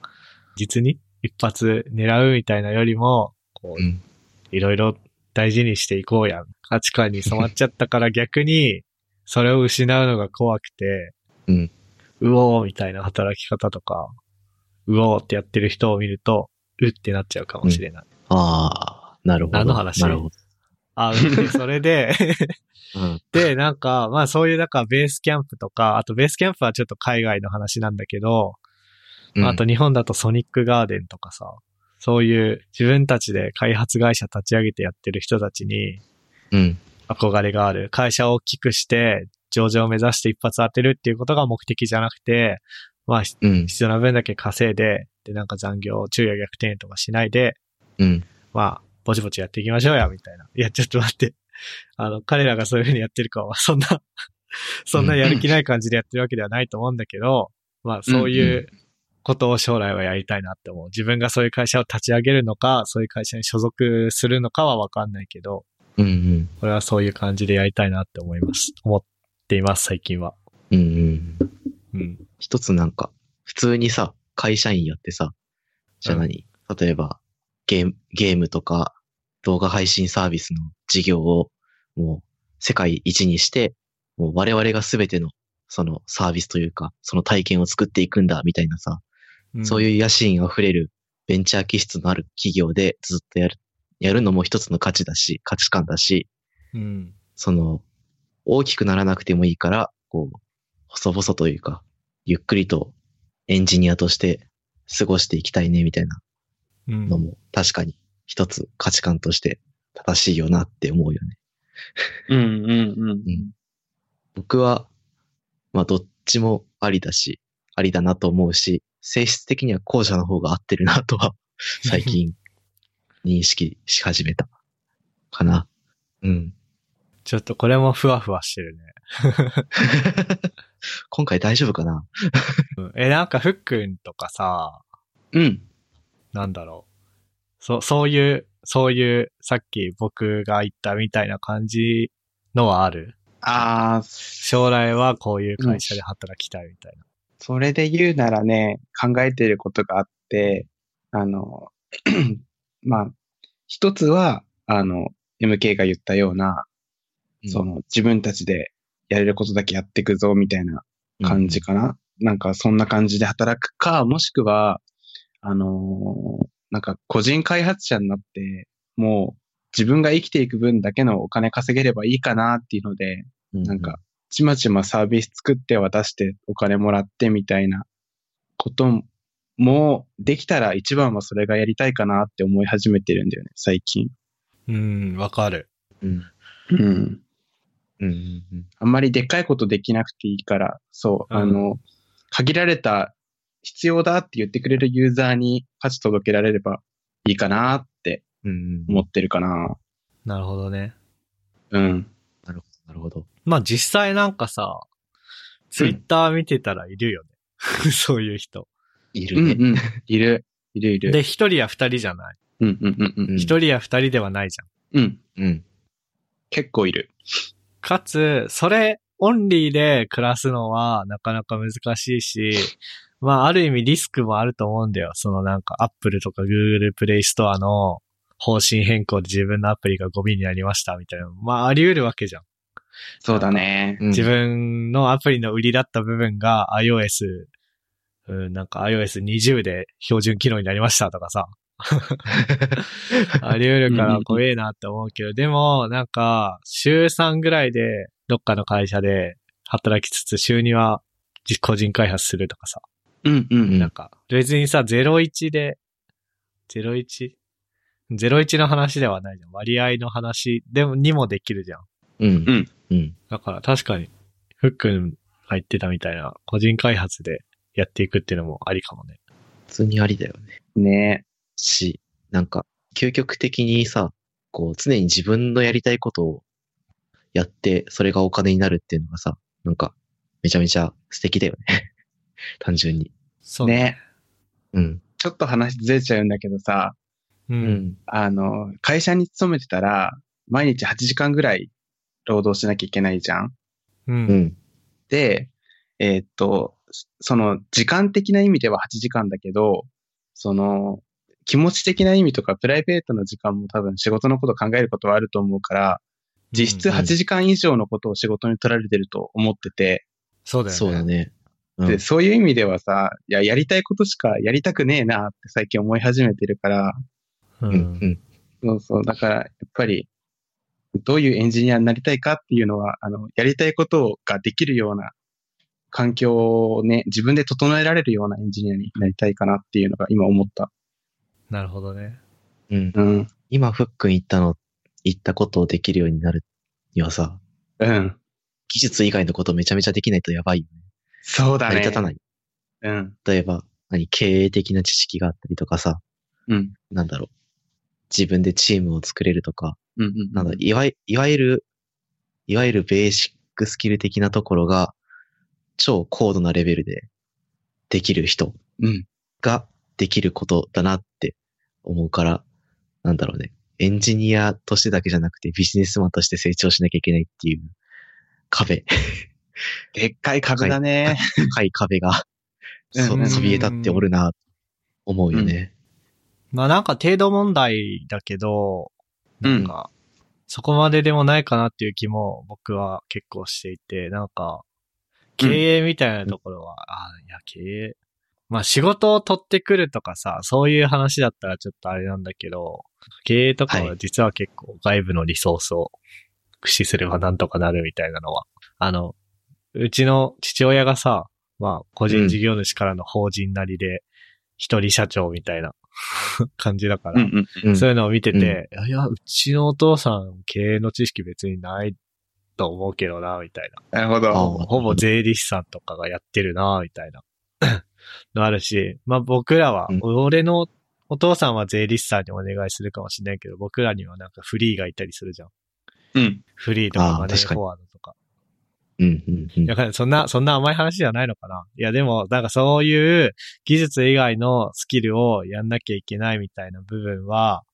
B: 実に一発狙うみたいなよりも、こう
C: う、ん。
B: いろいろ大事にしていこうやん。価値観に染まっちゃったから逆に、それを失うのが怖くて、
C: うん。
B: うおーみたいな働き方とか、うおーってやってる人を見ると、うってなっちゃうかもしれない。
C: ああ、なるほど。
B: 何の話？
C: なるほど。
B: あ、でそれで、*laughs*
C: うん。
B: で、なんか、まあそういう、なんかベースキャンプとか、あとベースキャンプはちょっと海外の話なんだけど、
C: うん
B: あと、日本だとソニックガーデンとかさ、そういう自分たちで開発会社立ち上げてやってる人たちに
C: うん。
B: 憧れがある。会社を大きくして、上場を目指して一発当てるっていうことが目的じゃなくて、まあ
C: うん。
B: 必要な分だけ稼いで、で、なんか残業、昼夜逆転とかしないで、
C: うん。
B: まあ、ぼちぼちやっていきましょうや、みたいな。いや、ちょっと待って。あの、彼らがそういう風にやってるかは、そんな、そんなやる気ない感じでやってるわけではないと思うんだけど、まあ、そういうことを将来はやりたいなって思う。自分がそういう会社を立ち上げるのか、そういう会社に所属するのかはわかんないけど、
C: うん。うん。
B: 俺はそういう感じでやりたいなって思います。思っています、最近は。
C: うん。うん。
B: うん。
C: 一つなんか、普通にさ、会社員やってさ、じゃあ何、例えば、ゲーム、ゲームとか、動画配信サービスの事業を、もう、世界一にして、もう我々が全ての、そのサービスというか、その体験を作っていくんだ、みたいなさ、そう
B: う
C: いう野心あふれるベンチャー気質のある企業でずっとやる、やるのも一つの価値だし、価値観だし、
B: ん。うん。
C: その、大きくならなくてもいいから、こう、細々というか、ゆっくりとエンジニアとして過ごしていきたいね、みたいな
B: うん
C: のも、確かに一つ価値観として正しいよなって思うよね。
A: うんうんうん
C: うん僕は、まあ、どっちもありだし、ありだなと思うし、性質的には後者の方が合ってるなとは、*laughs* 最近、認識し始めた。かな。うん。
B: ちょっとこれもふわふわしてるね。*laughs*
C: 今回大丈夫かな？
B: うんえ、なんかふっくんとかさ、
A: うん。
B: なんだろう。そ、そういう、そういう、さっき僕が言ったみたいな感じのはある？
A: ああ、
B: 将来はこういう会社で働きたいみたいな。
A: それで言うならね、考えていることがあって、あの、*clears throat* まあ、一つは、あの、MK が言ったような、その、自分たちでやれることだけやっていくぞ、みたいな感じかな。なんか、そんな感じで働くか、もしくは、あのーなんか、個人開発者になって、もう、自分が生きていく分だけのお金稼げればいいかなっていうので、
C: う
A: なんか、、ちまちまサービス作って渡してお金もらってみたいなことも、できたら一番はそれがやりたいかなって思い始めてるんだよね、最近。
B: うん、わかる。
C: うん。
A: うん。
C: うん。うん。
A: あんまりでっかいことできなくていいから、そう、
B: うん
A: あの、限られた必要だって言ってくれるユーザーに価値届けられればいいかなって
C: うん。
A: 思ってるかな。
B: なるほどね。
A: うん。
C: なるほど、なるほど。
B: まあ実際なんかさ、ツイッター見てたらいるよね。*laughs* そういう人。
C: いるね。
A: うんうん。いる。いるいる。
B: で、一人や二人じゃない。
A: うんうんうんうん。
C: うん
B: 一人や二人ではないじゃん。
A: うん。
C: うん。
A: 結構いる。
B: かつ、それオンリーで暮らすのはなかなか難しいし、まあある意味リスクもあると思うんだよ。そのなんか Apple とか Google Play Store の方針変更で自分のアプリがゴミになりましたみたいな。まああり得るわけじゃん。
A: そうだね。
C: うん
B: 自分のアプリの売りだった部分が iOS、うん、なんか iOS20 で標準機能になりましたとかさ。あり得るから怖えなって思うけど、でも、なんか、週3ぐらいで、どっかの会社で働きつつ、週2は自個人開発するとかさ。
A: うんうんうん。
B: なんか、別にさ、01で、01?01 の話ではないじゃん。割合の話でも、にもできるじゃん。
C: うん。
A: うん。
C: うん。
B: だから確かに、ふっくんが言ってたみたいな、個人開発でやっていくっていうのもありかもね。
C: 普通にありだよね。
A: ね
C: し、なんか、究極的にさ、こう、常に自分のやりたいことをやって、それがお金になるっていうのがさ、なんか、めちゃめちゃ素敵だよね。*laughs* 単純に。
B: そう。
A: ね。
C: うん。
A: ちょっと話ずれちゃうんだけどさ、
B: う。。
C: うん
A: あの、会社に勤めてたら、毎日8時間ぐらい労働しなきゃいけないじゃん。
B: う。
C: うんん。
A: で、えーっと、その時間的な意味では8時間だけど、その、気持ち的な意味とかプライベートの時間も多分仕事のこと考えることはあると思うから、実質
B: うん
A: 8時間以上のことを仕事に取られてると思ってて、
B: そうだよね。
C: そうだね。うん
A: で、そういう意味ではさ、いや、やりたいことしかやりたくねえなって最近思い始めてるから、
B: う。
C: うんん。
A: そうそう、だから、やっぱり、どういうエンジニアになりたいかっていうのは、あの、やりたいことができるような環境をね、自分で整えられるようなエンジニアになりたいかなっていうのが今思った。
B: なるほどね。
C: うん。
A: うん。
C: 今、ふっくん言ったの、言ったことをできるようになるにはさ、
A: うん。
C: 技術以外のことめちゃめちゃできないとやばいよね。
A: そうだね。
C: 成り立たない。
A: うん。
C: 例えば、何、経営的な知識があったりとかさ、
A: うん。
C: なんだろう。自分でチームを作れるとか、
A: うん。うん。
C: なんだ、いわい、いわゆる、いわゆるベーシックスキル的なところが、超高度なレベルでできる人
A: うん。
C: ができることだなって思うから、なんだろうね。エンジニアとしてだけじゃなくてビジネスマンとして成長しなきゃいけないっていう壁、*laughs*
A: でっかい株だね。
C: 高い壁が、そ、
A: うん
C: そびえ立っておるな、思うよね。
B: まあなんか程度問題だけど、なんか、そこまででもないかなっていう気も僕は結構していて、なんか、経営みたいなところは、あいや、経営。まあ仕事を取ってくるとかさ、そういう話だったらちょっとあれなんだけど、経営とか
C: は
B: はい実は結構外部のリソースを駆使すればなんとかなるみたいなのは、あの、うちの父親がさ、まあ個人事業主からの法人なりで、一人社長みたいな *laughs* 感じだから、
A: うん。うん。
C: うん
B: そういうのを見てて、いやいや、うちのお父さん経営の知識別にないと思うけどな、みたいな。
A: なるほど。
C: あ
B: ほぼ税理士さんとかがやってるな、みたいな。のあるし、まあ僕らは、
C: うん
B: 俺のお父さんは税理士さんにお願いするかもしれないけど、僕らにはなんかフリーがいたりするじゃん。
A: うん。
B: フリーとかマネーフォワードとか。
C: うん、うん、うん
B: だからそんな、そんな甘い話じゃないのかな。いやでも、なんかそういう技術以外のスキルをやんなきゃいけないみたいな部分は、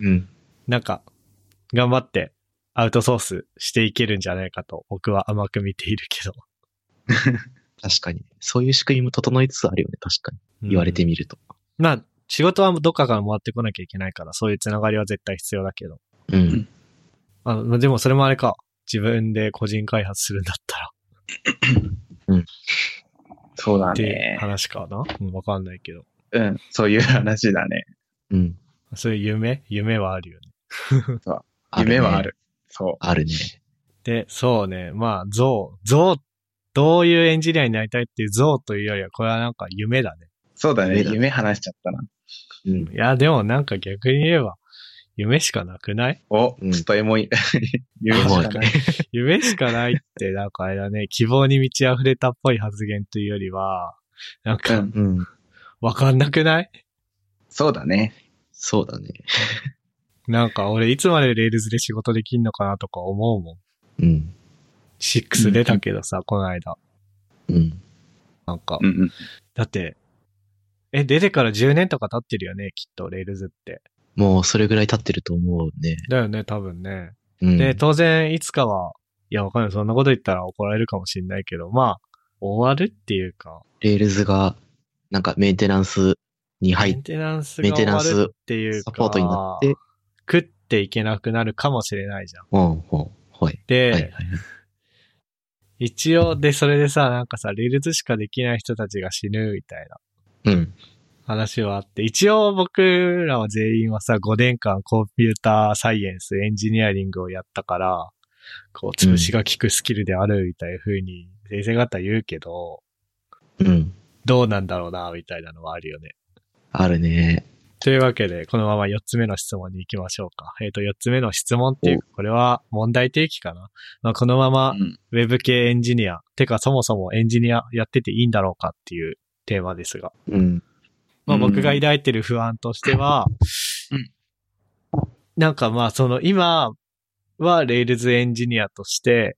C: うん。
B: なんか、頑張ってアウトソースしていけるんじゃないかと僕は甘く見ているけど。*laughs*
C: 確かに。そういう仕組みも整いつつあるよね、確かに。言われて
B: み
C: みると。
B: まあ、仕事はどっかから回ってこなきゃいけないから、そういうつながりは絶対必要だけど。
C: うん。
B: あまあでもそれもあれか。自分で個人開発するんだったら
A: そうだ
B: って。話かなうん、わかんないけど。
A: うん。そういう話だね。
C: うん。
B: そういう夢？夢はあるよね。
A: 夢はあ
C: る。
A: そ
C: あるね。
B: で、そうね。まあ、像、像、どういうエンジニアになりたいっていう像というよりは、これはなんか夢だね。
A: う。そうだね。
C: 夢だ
A: 夢話しちゃったな。
C: うん。
B: いや、でもなんか逆に言えば、夢しかなくない？
A: お、
C: うん
A: ちょっとエモい。*laughs* 夢しかない。
B: 夢しかないって、なんかあれだね、*laughs* 希望に満ち溢れたっぽい発言というよりは、なん
A: う
B: か、
A: ん。
C: うん。
B: わかんなくない？
A: そうだね。
C: そうだね。*laughs*
B: なんか俺いつまで Rails で仕事できんのかなとか思うもん。
C: うん。
B: 6出たけどさ、この間。
C: うん。
B: なんか
A: う、んうん。
B: だって、え、出てから10年とか経ってるよね、きっと、 Rails って。
C: もうそれぐらい経ってると思うね。
B: だよね、多分ね。
C: うん。
B: で、当然、いつかは、いや、わかんない。そんなこと言ったら怒られるかもしれないけど、まあ、終わるっていうか、
C: Rails が、なんかメンテナンスに入っ
B: メンテナンス
C: メンテナン
B: が終わる
C: ス
B: っていうか、
C: サポートになって、
B: 食っていけなくなるかもしれないじゃん。
C: うん、ほう、はい。
B: で、
C: はい、はい。
B: 一応、で、それでさ、なんかさ、 Rails しかできない人たちが死ぬみたいな
C: うん。
B: 話はあって、一応僕らは全員はさ、5年間コンピューターサイエンス、エンジニアリングをやったから、こう、潰しが効くスキルであるみたいな風に先生方言うけど、
C: うん。
B: どうなんだろうな、みたいなのはあるよね。
C: あるね。
B: というわけで、このまま4つ目の質問に行きましょうか。えっ、と、4つ目の質問っていうか、これは問題提起かな。まあ、このまま
A: うん
B: ウェブ系エンジニア、てかそもそもエンジニアやってていいんだろうかっていうテーマですが。
C: うん。
B: まあ、
A: うん
B: 僕が抱いてる不安としては、
A: うん
B: なんかまあ、その今は Rails エンジニアとして、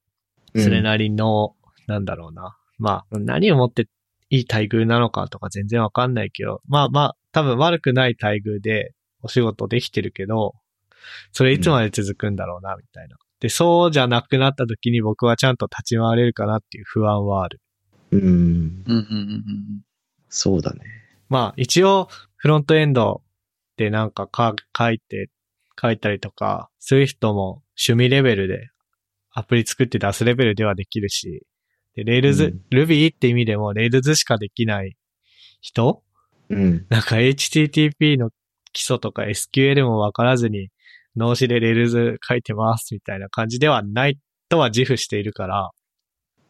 B: それなりの、なんだろうな。まあ、何をもっていい待遇なのかとか全然わかんないけど、まあまあ、多分悪くない待遇でお仕事できてるけど、それいつまで続くんだろうな、みたいな。で、そうじゃなくなった時に僕はちゃんと立ち回れるかなっていう不安はある。
C: うん。
A: うんうんうんうん
C: そうだね。
B: まあ、一応、フロントエンドでなんかか書いて、書いたりとか、Swift も趣味レベルでアプリ作って出すレベルではできるし、で、Rails、
C: うん
B: Ruby って意味でも Rails しかできない人
C: うん。
B: なんか HTTP の基礎とか SQL もわからずに、脳死で Rails 書いてますみたいな感じではないとは自負しているから、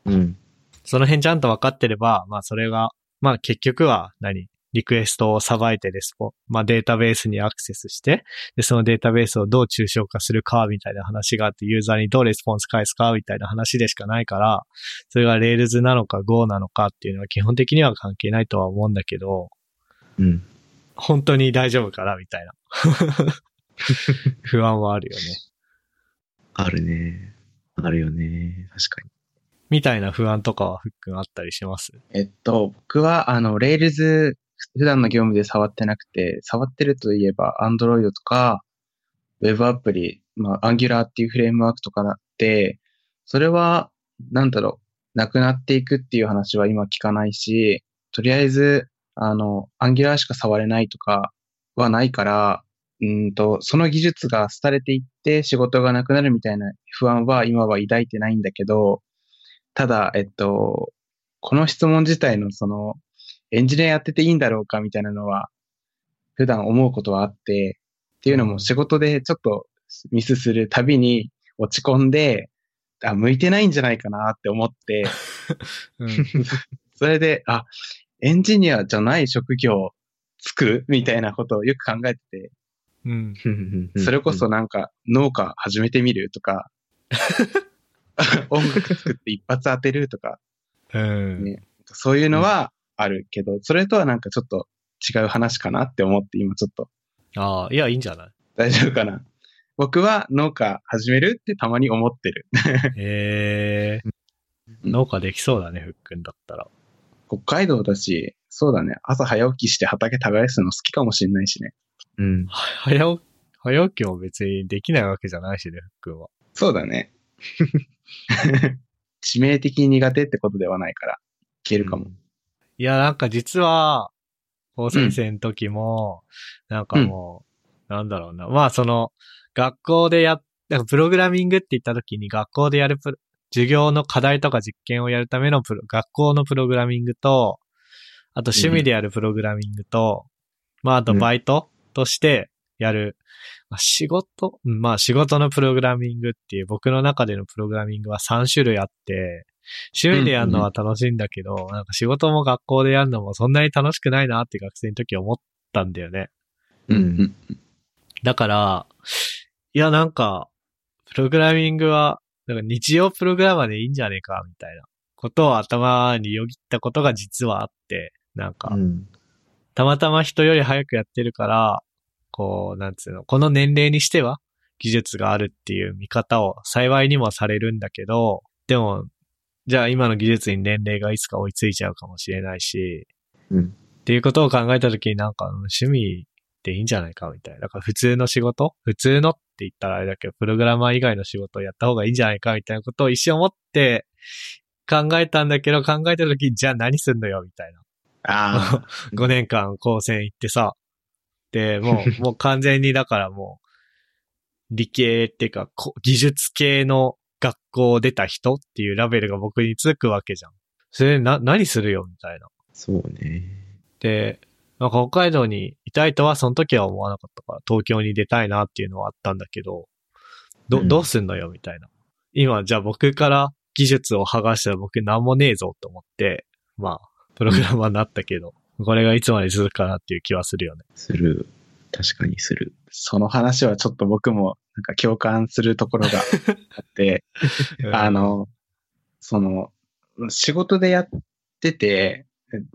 C: うん。
B: その辺ちゃんと分かってれば、まあそれが、まあ結局は何？リクエストをさばいてレスポ、まあデータベースにアクセスして、で、そのデータベースをどう抽象化するかみたいな話があって、ユーザーにどうレスポンス返すかみたいな話でしかないから、それが Rails なのか Go なのかっていうのは基本的には関係ないとは思うんだけど、
C: うん。
B: 本当に大丈夫かなみたいな。不安はあるよね。
C: あるね。あるよね。確かに。
B: みたいな不安とかはふっくんあったりします？
A: えっと、僕は、あの、Rails、普段の業務で触ってなくて、触ってるといえば、Android とか、Web アプリ、まあ、Angular っていうフレームワークとかなって、それは、なんだろう、なくなっていくっていう話は今聞かないし、とりあえず、あの、Angular しか触れないとかはないから、うんと、その技術が廃れていって仕事がなくなるみたいな不安は今は抱いてないんだけど、ただ、えっと、この質問自体のその、エンジニアやってていいんだろうかみたいなのは、普段思うことはあって、っていうのも仕事でちょっとミスするたびに落ち込んで、あ、向いてないんじゃないかなって思って、
B: うん。*laughs*
A: それで、あ、エンジニアじゃない職業つくみたいなことをよく考えてて、
B: うん。
A: それこそなんか農家始めてみるとか、*laughs* 音楽作って一発当てるとか、
B: うん。
A: ねそういうのはあるけど、それとはなんかちょっと違う話かなって思って今ちょっと
B: ああ、いや、いいんじゃない？
A: 大丈夫かな？僕は農家始めるってたまに思ってる。
B: ええ農家できそうだね、ふっくんだったら。
A: 北海道だし、そうだね。朝早起きして畑耕すの好きかもしんないしね。
C: うん。
B: は早起き、早起きも別にできないわけじゃないしね、ふっくんは。
A: そうだね。*laughs* 致命的に苦手ってことではないから、いけるかも。
B: いや、なんか実は、高先生の時も、なんかもう、なんだろうな。まあその、学校でやっ、なんかプログラミングって言った時に学校でやるプロ授業の課題とか実験をやるためのプロ学校のプログラミングと、あと趣味でやるプログラミングと、まああとバイトとしてやる、まあ、仕事、うんまあ仕事のプログラミングっていう僕の中でのプログラミングは3種類あって、趣味でやるのは楽しいんだけど、なんか仕事も学校でやるのもそんなに楽しくないなって学生の時思ったんだよね。
C: うん。
A: うん
B: だから、いやなんか、プログラミングは、なんか日常プログラマーでいいんじゃねえか、みたいなことを頭によぎったことが実はあって、なんか、
C: うん。
B: たまたま人より早くやってるから、こう、なんつうの、この年齢にしては技術があるっていう見方を幸いにもされるんだけど、でも、じゃあ今の技術に年齢がいつか追いついちゃうかもしれないし、
C: うん。
B: っていうことを考えたときになんかうん趣味でいいんじゃないかみたいな。だから普通の仕事普通のって言ったらあれだけど、プログラマー以外の仕事をやった方がいいんじゃないかみたいなことを一瞬思って考えたんだけど、考えたときじゃあ何すんのよみたいな。
A: ああ、*laughs*
B: 5年間高専行ってさ。で、もう、*laughs* もう完全にだからもう、理系っていうか、こ技術系の学校を出た人っていうラベルが僕につくわけじゃん。それな、何するよみたいな。
C: そうね。
B: で、なんか北海道にいたいとはその時は思わなかったから、東京に出たいなっていうのはあったんだけど、ど、
C: うん
B: どうすんのよみたいな。今、じゃあ僕から技術を剥がしたら僕なんもねえぞと思って、まあ、プログラマーになったけど、これがいつまで続くかなっていう気はするよね。
C: する。確かにする。
A: その話はちょっと僕もなんか共感するところがあって、*laughs* あ、の、その、仕事でやってて、え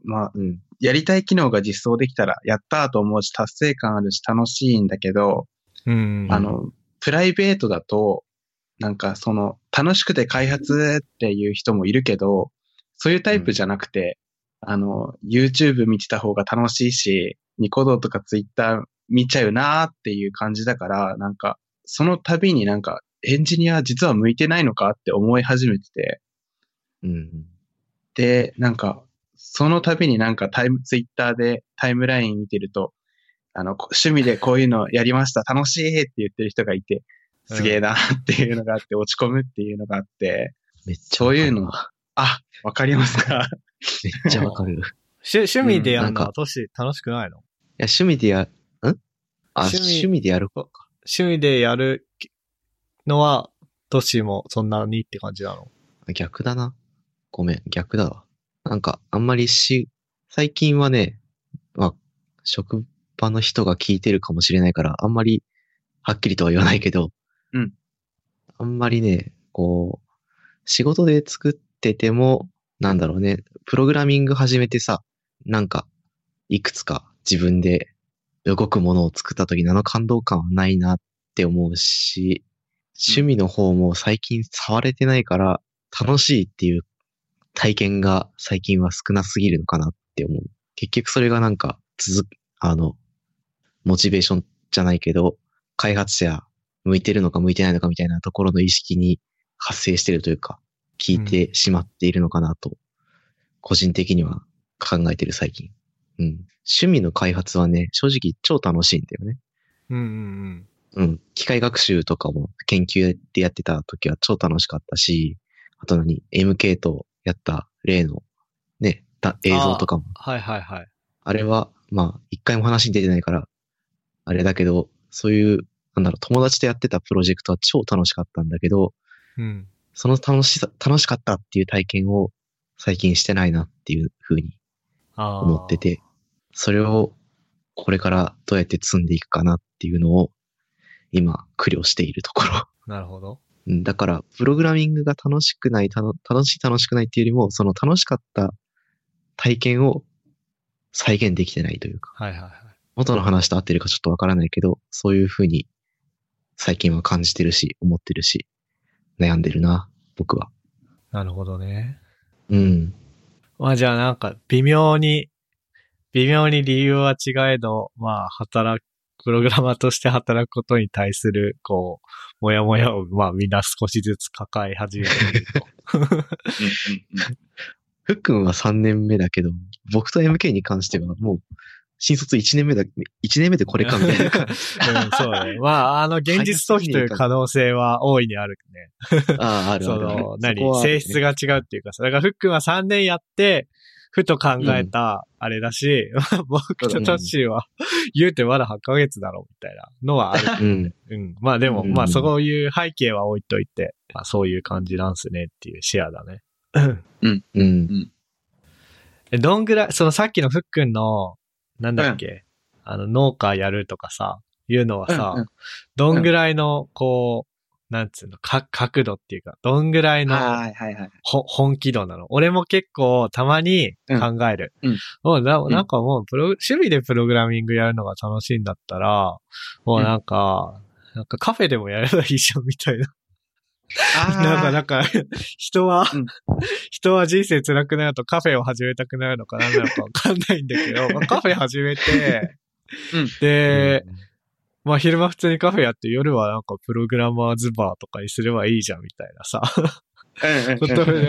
A: まあ、
C: うん。
A: やりたい機能が実装できたら、やったーと思うし、達成感あるし、楽しいんだけど、
B: うん。
A: あの、プライベートだと、なんかその、楽しくて開発っていう人もいるけど、そういうタイプじゃなくて、あの、YouTube 見てた方が楽しいし、ニコ動とか Twitter 見ちゃうなーっていう感じだから、なんか、その度になんか、エンジニア実は向いてないのかって思い始めてて、
C: うん。
A: で、なんか、その度になんかタイム、ツイッターでタイムライン見てると、あの、こ趣味でこういうのやりました、楽しいって言ってる人がいて、すげえなっていうのがあって、落ち込むっていうのがあって、
C: めっちゃ
A: そういうのあ、わかりますか？
C: めっちゃわかる。い *laughs*
B: 趣趣味でやるのはトシ楽しくないの？
C: や、趣味でや、ん？あ、
B: 趣味
C: 趣味でやるか。
B: 趣味でやるのは、トシもそんなにって感じなの？
C: 逆だな。ごめん、逆だわ。なんか、あんまりし、最近はね、まあ、職場の人が聞いてるかもしれないから、あんまり、はっきりとは言わないけど、
A: うん。
C: あんまりね、こう、仕事で作ってても、なんだろうね、プログラミング始めてさ、なんか、いくつか自分で動くものを作った時のあの感動感はないなって思うし、趣味の方も最近触れてないから、楽しいっていう体験が最近は少なすぎるのかなって思う。結局それがなんか続く、あの、モチベーションじゃないけど、開発者向いてるのか向いてないのかみたいなところの意識に発生してるというか、聞いてしまっているのかなと、個人的には考えてる最近。うん。趣味の開発はね、正直超楽しいんだよね。
B: うんうん
C: うん。機械学習とかも研究でやってた時は超楽しかったし、あと何 ?MK とやった例のね、た映像とかも。
B: はいはいはい。
C: あれは、まあ、一回も話に出てないから、あれだけど、そういう、なんだろう、友達とやってたプロジェクトは超楽しかったんだけど、
B: うん。
C: その楽しさ、楽しかったっていう体験を最近してないなっていうふうに。思ってて、それをこれからどうやって積んでいくかなっていうのを今、苦慮しているところ。*laughs*
B: なるほど。
C: うんだから、プログラミングが楽しくない、たの楽しい楽しくないっていうよりも、その楽しかった体験を再現できてないというか、
B: はいはいはい。
C: 元の話と合ってるかちょっとわからないけど、そういうふうに最近は感じてるし、思ってるし、悩んでるな、僕は。
B: なるほどね。
C: うん。
B: まあじゃあなんか微妙に、微妙に理由は違えど、まあ働く、プログラマーとして働くことに対する、こう、もやもやを、まあみんな少しずつ抱え始めていると。
C: ふっくんは3年目だけど、僕と MK に関してはもう、新卒1年目だ、1年目でこれかみたいな *laughs*
B: そうね。まあ、あの、現実逃避という可能性は大いにあるね。
C: ああ、ある
B: そ
C: あるある。
B: の、何？
C: そこはあるね
B: 性質が違うっていうかさ、だからふっくんは3年やって、ふと考えた、あれだし、*laughs* 僕とトッシーは、言うてまだ8ヶ月だろ、みたいなのはある。
C: うん。
B: うん。まあでも、
C: うん
B: まあそういう背景は置いといて、まあそういう感じなんすねっていうシェアだね。
C: うん。
B: えどんぐらい、そのさっきのふっくんの、なんだっけ、あの、農家やるとかさ、いうのはさ、
A: うんうん
B: どんぐらいの、こう、なんつうの、か、角度っていうか、どんぐらいの、
A: はいはいはい。
B: ほ、本気度なの。俺も結構たまに考える。
A: うんうん
B: もうな
A: ん
B: なんかもうプロ、趣味でプログラミングやるのが楽しいんだったら、もうなんか、なんかカフェでもやればいいじゃんみたいな。なんか、なんか、人は、
A: うん
B: 人は人生辛くなるとカフェを始めたくなるのか何なのかわかんないんだけど、まあ、カフェ始めて、
A: うん
B: で、まあ昼間普通にカフェやって夜はなんかプログラマーズバーとかにすればいいじゃんみたいなさ。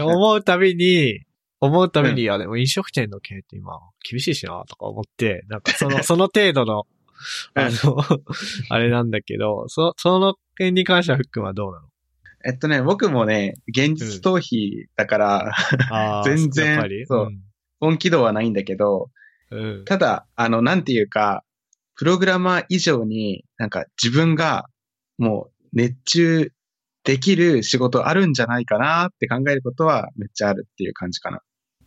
B: 思うたびに、思うたびに、いやでも飲食店の経営って今厳しいしなとか思って、なんかその、*laughs* その程度の、あの、*laughs* あれなんだけど、そ、その点に関してはフックンはどうなの？
A: えっとね、僕もね、現実逃避だから、
B: あー *laughs*
A: 全然そう。本気度はないんだけど、
B: うん。うん。
A: ただ、あの、なんていうか、プログラマー以上になんか自分がもう熱中できる仕事あるんじゃないかなって考えることはめっちゃあるっていう感じかな。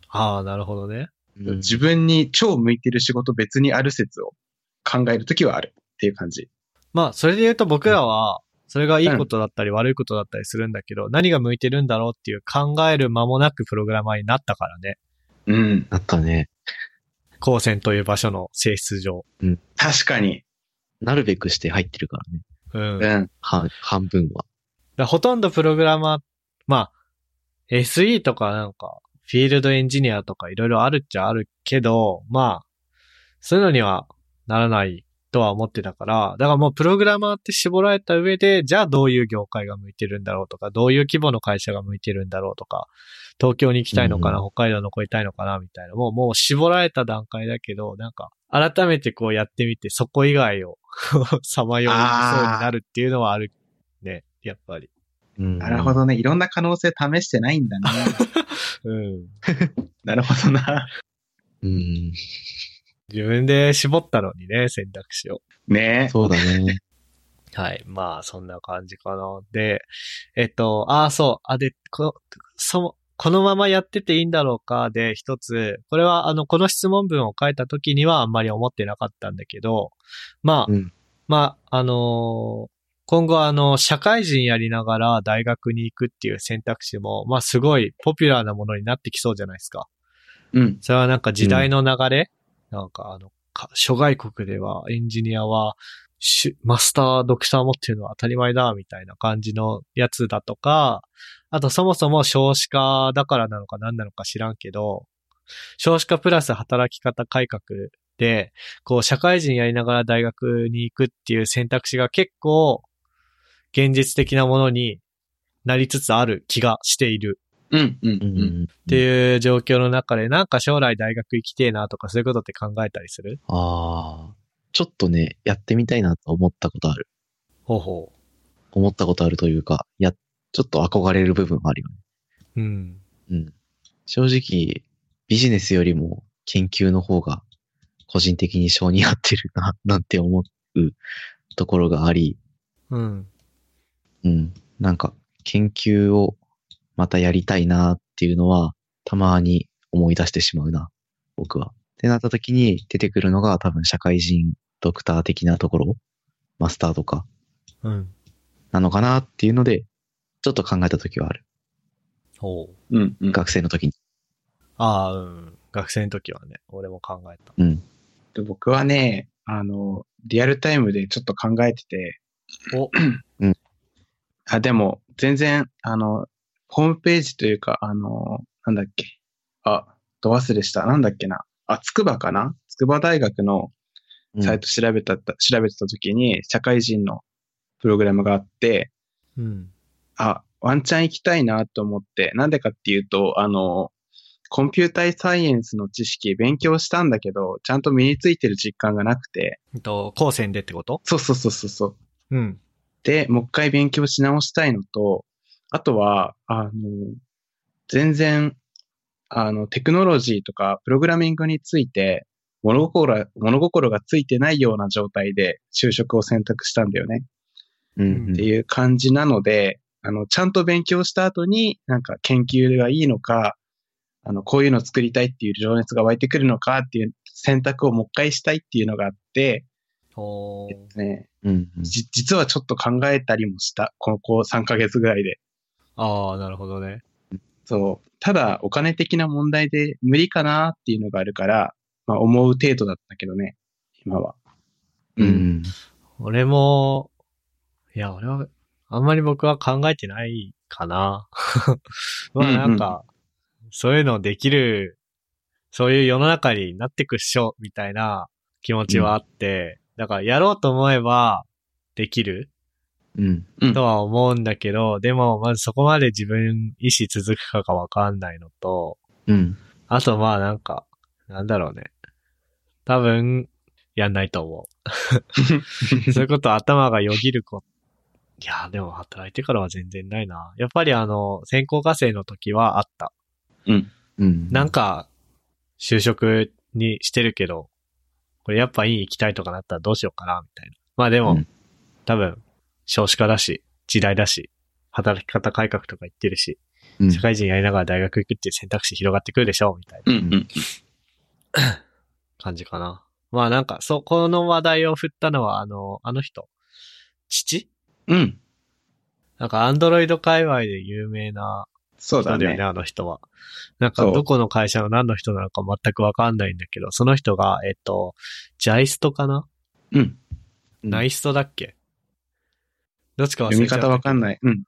B: ああ、なるほどね。
C: うん
A: 自分に超向いてる仕事別にある説を考えるときはあるっていう感じ。
B: まあ、それで言うと僕らは、それがいいことだったり悪いことだったりするんだけど、何が向いてるんだろうっていう考える間もなくプログラマーになったからね。
A: うん。
C: なったね。
B: 高専という場所の性質上。
A: 確かに。
C: なるべくして入ってるからね。
B: うん。
C: 半、半分は。
B: らほとんどプログラマー、まあ、SE とかなんか、フィールドエンジニアとかいろいろあるっちゃあるけど、まあ、そういうのにはならないとは思ってたから、だからもうプログラマーって絞られた上で、じゃあどういう業界が向いてるんだろうとか、どういう規模の会社が向いてるんだろうとか、東京に行きたいのかな、
C: う
B: 北海道残りたいのかな、みたいな。もう、もう絞られた段階だけど、なんか、改めてこうやってみて、そこ以外を *laughs* さまよいそうになるっていうのはあるね、やっぱり。
C: うん
A: なるほ。どね。いろんな可能性試してないんだね。*laughs*
B: うん。*laughs*
A: なるほどな。
C: うん。
B: 自分で絞ったのにね、選択肢を。
A: ね
C: そうだね。
B: はい。まあ、そんな感じかな。で、えっと、ああ、そう。あ、で、こその、このままやってていいんだろうか？で一つ、これはあの、この質問文を書いた時にはあんまり思ってなかったんだけど、まあ、
C: うん。
B: まあ、あのー今後あの、社会人やりながら大学に行くっていう選択肢も、まあすごいポピュラーなものになってきそうじゃないですか。
A: うん。
B: それはなんか時代の流れ、なんかあの、か諸外国ではエンジニアはマスター、ドクター持ってるのは当たり前だ、みたいな感じのやつだとか、あとそもそも少子化だからなのか何なのか知らんけど、少子化プラス働き方改革で、こう社会人やりながら大学に行くっていう選択肢が結構現実的なものになりつつある気がしている
A: うん。うん。
C: う
A: うん。
C: ん。
B: っていう状況の中で、なんか将来大学行きてえなとかそういうことって考えたりする？
C: ああ。ちょっとね、やってみたいなと思ったことある。
B: ほうほ
C: 思ったことあるというか、や、ちょっと憧れる部分あるよね。
B: う。うん。
C: うん。正直、ビジネスよりも研究の方が個人的に性に合ってるな、*laughs* なんて思うところがあり、
B: うん。
C: うん。なんか、研究をまたやりたいなっていうのは、たまに思い出してしまうな、僕は。ってなった時に出てくるのが多分社会人ドクター的なところ、マスターとか、
B: うん。
C: なのかなっていうので、ちょっと考えた時はある。
B: ほう。
A: うん。うん。
C: 学生の時に。
B: ああ、うん。学生の時はね、俺も考えた。
C: うん。
A: で僕はね、あの、リアルタイムでちょっと考えてて、
B: お、*clears throat*
A: あ、でも、全然、あの、ホームページというか、あの、なんだっけ。あ、ど忘れした。なんだっけな。あ、筑波かな？筑波大学の
C: うん
A: サイト調べた、調べてた時に、社会人のプログラムがあって、
B: うん。
A: あ、ワンチャン行きたいなと思って、なんでかっていうと、あの、コンピュータイサイエンスの知識勉強したんだけど、ちゃんと身についてる実感がなくて、
B: えっと、高専でってこと？
A: そうそうそうそうそう。
B: うん。
A: で、もう一回勉強し直したいのと、あとは、あの、全然、あの、テクノロジーとかプログラミングについて、物心、物心がついてないような状態で就職を選択したんだよね。
C: うん。
A: っていう感じなので、あの、ちゃんと勉強した後に、なんか研究がいいのか、あの、こういうの作りたいっていう情熱が湧いてくるのかっていう選択をもう一回したいっていうのがあって、
B: ほ
A: えっとね、
C: うん。うん
A: じ、実はちょっと考えたりもした。ここ3ヶ月ぐらいで。
B: ああ、なるほどね。
A: そう。ただ、お金的な問題で無理かなっていうのがあるから、まあ、思う程度だったけどね、今は。
C: う。ん。
B: 俺も、いや、俺は、あんまり僕は考えてないかな。*laughs* まあなんか、そういうのできる、そういう世の中になってくっしょ、みたいな気持ちはあって、だからやろうと思えばできる
C: うん。
A: うん
B: とは思うんだけど、でも、まずそこまで自分意思続くかがわかんないのと、
C: うん。
B: あとまあなんか、なんだろうね。多分、やんないと思う。*laughs* そういうこと頭がよぎる子。いや、でも働いてからは全然ないな。やっぱりあの、専攻科生の時はあった。
A: うん。
C: うん。
B: なんか、就職にしてるけど、これやっぱいい行きたいとかなったらどうしようかな、みたいな。まあでも、
C: うん
B: 多分、少子化だし、時代だし、働き方改革とか言ってるし、
C: うん
B: 社会人やりながら大学行くっていう選択肢広がってくるでしょう、みたいな
A: うん。うん。
B: 感じかな。まあなんか、そう、この話題を振ったのは、あの、あの人。父？
A: うん。
B: なんか、アンドロイド界隈で有名な
A: そうだ
B: ね、
A: ね。
B: あの人は。なんか、どこの会社の何の人なのか全くわかんないんだけど、その人が、えっと、ジャイストかな、
A: うん。
B: ナイストだっけ？どっちか忘
A: 読み
B: れちゃった。
A: 方わかんない。うん。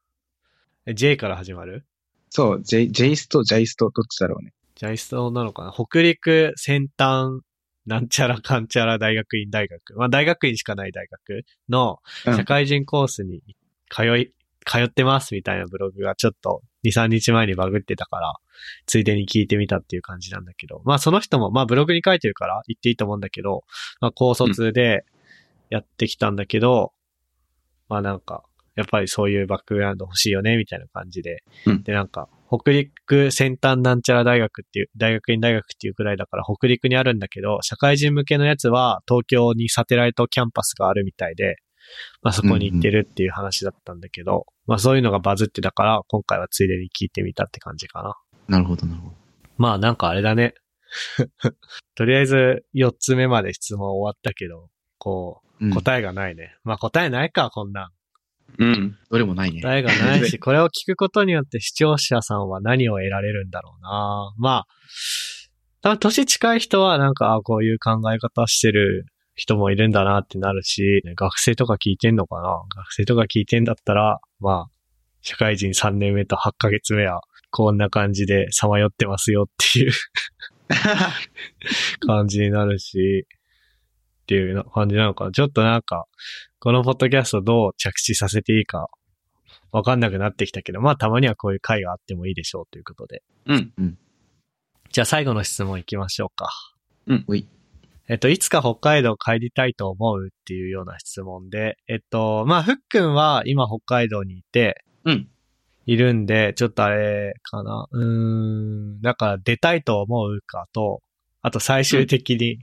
B: え J から始まる？
A: そう、ジェイ、ジェイスト、ジャイスト、どっちだろうね。
B: ジャイストなのかな？北陸先端なんちゃらかんちゃら大学院大学。まあ大学院しかない大学の
A: うん
B: 社会人コースに通い、通ってますみたいなブログがちょっと2、3日前にバグってたから、ついでに聞いてみたっていう感じなんだけど、まあその人も、まあブログに書いてるから言っていいと思うんだけど、まあ高卒でやってきたんだけど、まあなんか、やっぱりそういうバックグラウンド欲しいよね、みたいな感じで。
A: うん
B: で、なんか、北陸先端なんちゃら大学っていう、大学院大学っていうくらいだから北陸にあるんだけど、社会人向けのやつは東京にサテライトキャンパスがあるみたいで、まあそこに行ってるっていう話だったんだけど、まあそういうのがバズってたから、今回はついでに聞いてみたって感じかな。
C: なるほど、なるほど。
B: まあなんかあれだね。*laughs* とりあえず4つ目まで質問終わったけど、こ
C: うん
B: う、答えがないね。まあ答えないか、こんなん。
A: うん。
C: どれもないね。
B: 答えがないし、*laughs* これを聞くことによって視聴者さんは何を得られるんだろうな。まあ、多分年近い人はなんか、あこういう考え方してる人もいるんだなってなるし、学生とか聞いてんのかな学生とか聞いてんだったら、まあ、社会人3年目と8ヶ月目はこんな感じでさまよってますよっていう *laughs* 感じになるし、っていうな感じなのかな。ちょっとなんか、このポッドキャストどう着地させていいかわかんなくなってきたけど、まあたまにはこういう回があってもいいでしょうということで。
A: うん。
B: じゃあ最後の質問いきましょうか。
C: おい。
B: えっと、いつか北海道帰りたいと思うっていうような質問で、えっと、まあ、ふっくんは今北海道にいて、
A: うん。
B: いるんで、ちょっとあれかな。うーん、だから出たいと思うかと、あと最終的に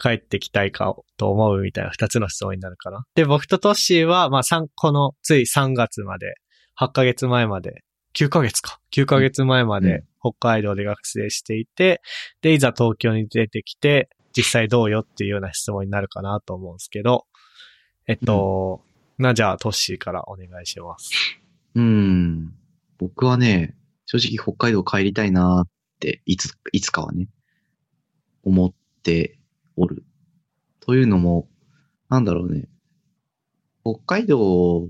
B: 帰ってきたいかと思うみたいな二つの質問になるかな。で、僕とトッシーは、まあ、三このつい3月まで、8ヶ月前まで、9ヶ月か。9ヶ月前ま
C: うん
B: で北海道で学生していて、で、いざ東京に出てきて、実際どうよっていうような質問になるかなと思うんですけど、えっと、な、じゃあ、トッシーからお願いします。
C: うん。僕はね、正直北海道帰りたいなーって、いつ、いつかはね、思っておる。というのも、なんだろうね。北海道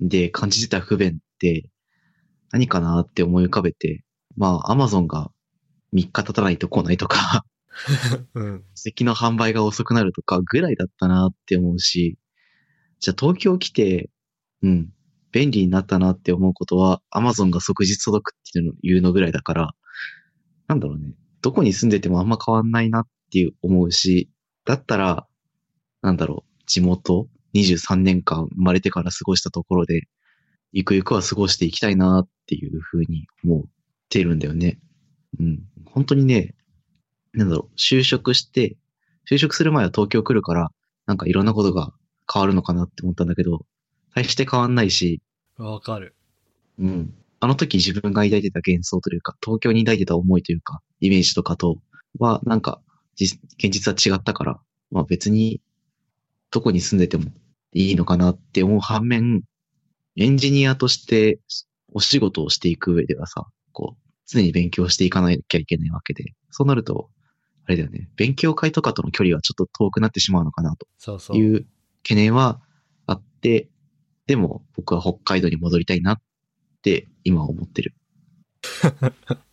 C: で感じてた不便って何かなって思い浮かべて、まあ、アマゾンが3日経たないと来ないとか、
B: うん。
C: 席の販売が遅くなるとかぐらいだったなって思うし、じゃあ東京来て、うん、便利になったなって思うことは、アマゾンが即日届くっていうのいうのぐらいだから、なんだろうね。どこに住んでてもあんま変わんないなっていう思うし、だったら、なんだろう、地元、23年間生まれてから過ごしたところで、ゆくゆくは過ごしていきたいなっていうふうに思ってるんだよね。うん。本当にね、なんだろう、就職して、就職する前は東京来るから、なんかいろんなことが変わるのかなって思ったんだけど、大して変わんないし、
B: わかる。
C: うん。あの時自分が抱いてた幻想というか、東京に抱いてた思いというか、イメージとかとは、なんか、実現実は違ったから、まあ別に、どこに住んでてもいいのかなって思う反面、エンジニアとしてお仕事をしていく上ではさ、こう、常に勉強していかなきゃいけないわけで、そうなると、あれだよね、勉強会とかとの距離はちょっと遠くなってしまうのかなと。いう懸念はあって、でも僕は北海道に戻りたいなって今は思ってる。*laughs*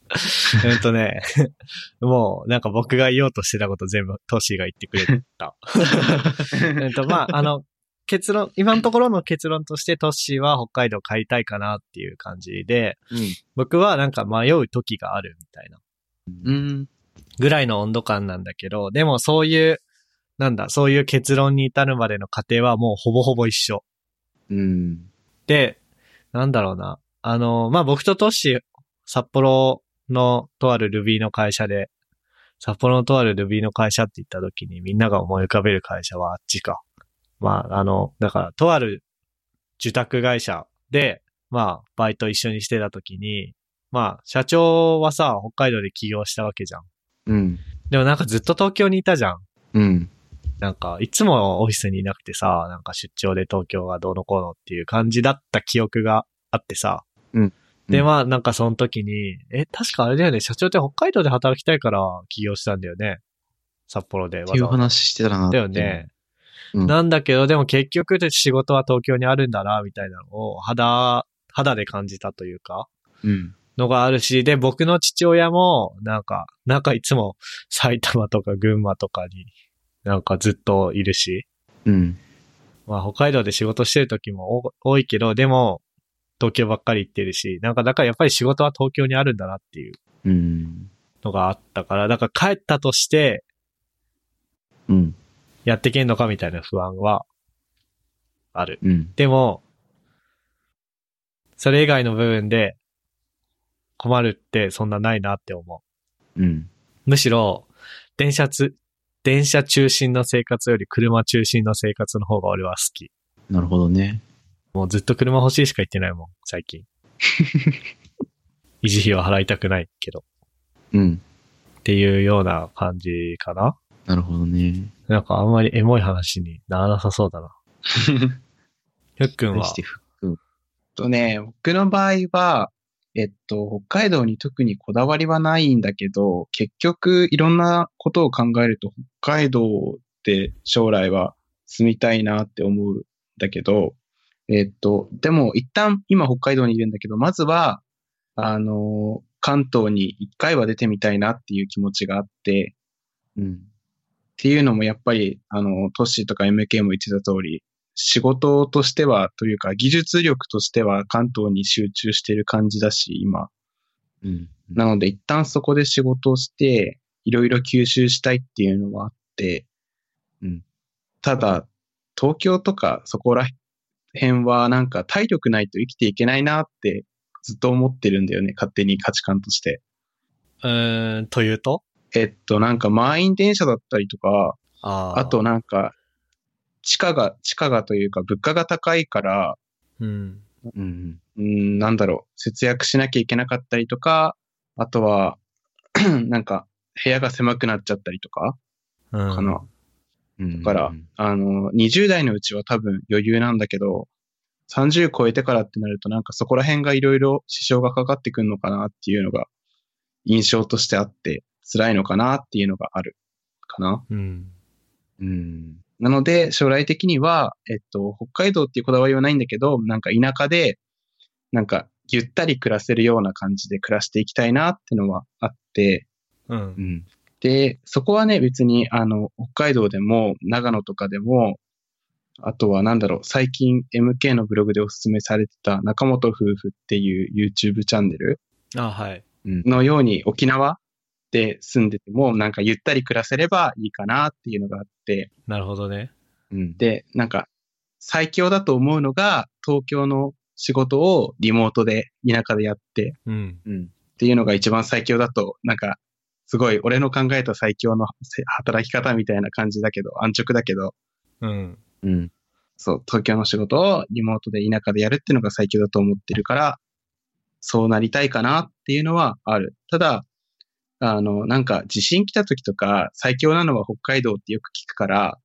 B: え *laughs* っとね、もうなんか僕が言おうとしてたこと全部トッシーが言ってくれた。え *laughs* っと、まあ、あの、結論、今のところの結論としてトッシーは北海道帰りたいかなっていう感じで、僕はなんか迷う時があるみたいな
A: うん。
B: ぐらいの温度感なんだけど、でもそういう、なんだ、そういう結論に至るまでの過程はもうほぼほぼ一緒。
C: うん。
B: で、なんだろうな。あの、まあ、僕とトッシー、札幌のとある Ruby の会社で、札幌のとある Ruby の会社って言った時にみんなが思い浮かべる会社はあっちか。まあ、あの、だから、とある受託会社で、まあ、バイト一緒にしてた時に、まあ、社長はさ、北海道で起業したわけじゃん。
C: うん。
B: でもなんかずっと東京にいたじゃん。
C: うん。
B: なんか、いつもオフィスにいなくてさ、なんか出張で東京がどうのこうのっていう感じだった記憶があってさ。
C: うん
B: で、
C: うん
B: まあ、なんかその時に、え、確かあれだよね、社長って北海道で働きたいから起業したんだよね。札幌でわ
C: っていう。話してたな。
B: だよね。
C: うん
B: なんだけど、でも結局で仕事は東京にあるんだな、みたいなのを肌、肌で感じたというか。
C: うん。
B: のがあるし、で、僕の父親も、なんか、なんかいつも埼玉とか群馬とかに、なんかずっといるし、
C: うん。
B: まあ北海道で仕事してる時も多多いけど、でも、東京ばっかり行ってるし、なんかだからやっぱり仕事は東京にあるんだなっていう
C: うん。
B: のがあったから、だから帰ったとして、
C: うん。
B: やってけんのかみたいな不安は、ある。
C: うん。
B: でも、それ以外の部分で、困るってそんなないなって思う。
C: うん。
B: むしろ、電車つ、電車中心の生活より車中心の生活の方が俺は好き。
C: なるほどね。
B: もうずっと車欲しいしか言ってないもん、最近。*laughs* 維持費は払いたくないけど。
C: うん。
B: っていうような感じかな
C: なるほどね。
B: なんかあんまりエモい話にならなさそうだな。*laughs* ふっくんは？
C: 対し、てふ
A: とね、僕の場合は、えっと、北海道に特にこだわりはないんだけど、結局いろんなことを考えると北海道って将来は住みたいなって思うんだけど、えっと、でも一旦今北海道にいるんだけど、まずは、あの、関東に一回は出てみたいなっていう気持ちがあって、
C: うん。
A: っていうのもやっぱり、あの、トッシーとか MK も言ってた通り、仕事としては、というか技術力としては関東に集中してる感じだし、今。
C: うん。
A: なので一旦そこで仕事をして、いろいろ吸収したいっていうのはあって、
C: うん。
A: ただ、東京とかそこら辺はなんか体力ないと生きていけないなってずっと思ってるんだよね、勝手に価値観として。
B: うーん、というと？
A: えっと、なんか満員電車だったりとか、
B: あー
A: あと、なんか、地価が、地価がというか物価が高いから、
B: うん。
C: うん。
A: うん、なんだろう、節約しなきゃいけなかったりとか、あとは、*clears throat* なんか、部屋が狭くなっちゃったりとか、
B: うん。
A: かな。
C: うん。
A: だから、あの、20代のうちは多分余裕なんだけど、30超えてからってなるとなんかそこら辺がいろいろ支障がかかってくるのかなっていうのが印象としてあって辛いのかなっていうのがあるかな。
B: うん。
C: うん。
A: なので将来的には、えっと、北海道っていうこだわりはないんだけど、なんか田舎で、なんかゆったり暮らせるような感じで暮らしていきたいなってのはあって、
B: うん
C: う。ん。
A: で、そこはね、別に、あの、北海道でも、長野とかでも、あとはなんだろう、最近 MK のブログでおすすめされてた中本夫婦っていう YouTube チャンネル
B: あ、はい。
C: うん。
A: のように沖縄で住んでても、なんかゆったり暮らせればいいかなっていうのがあって、
B: なるほどね。
C: うん。
A: で、なんか、最強だと思うのが、東京の仕事をリモートで田舎でやって
B: うん。
C: うん。
A: っていうのが一番最強だと、なんか、すごい俺の考えた最強のせ働き方みたいな感じだけど、安直だけど、
B: うん。
C: うん。
A: そう、東京の仕事をリモートで田舎でやるっていうのが最強だと思ってるから、そうなりたいかなっていうのはある。ただ、あの、なんか地震来た時とか最強なのは北海道ってよく聞くから、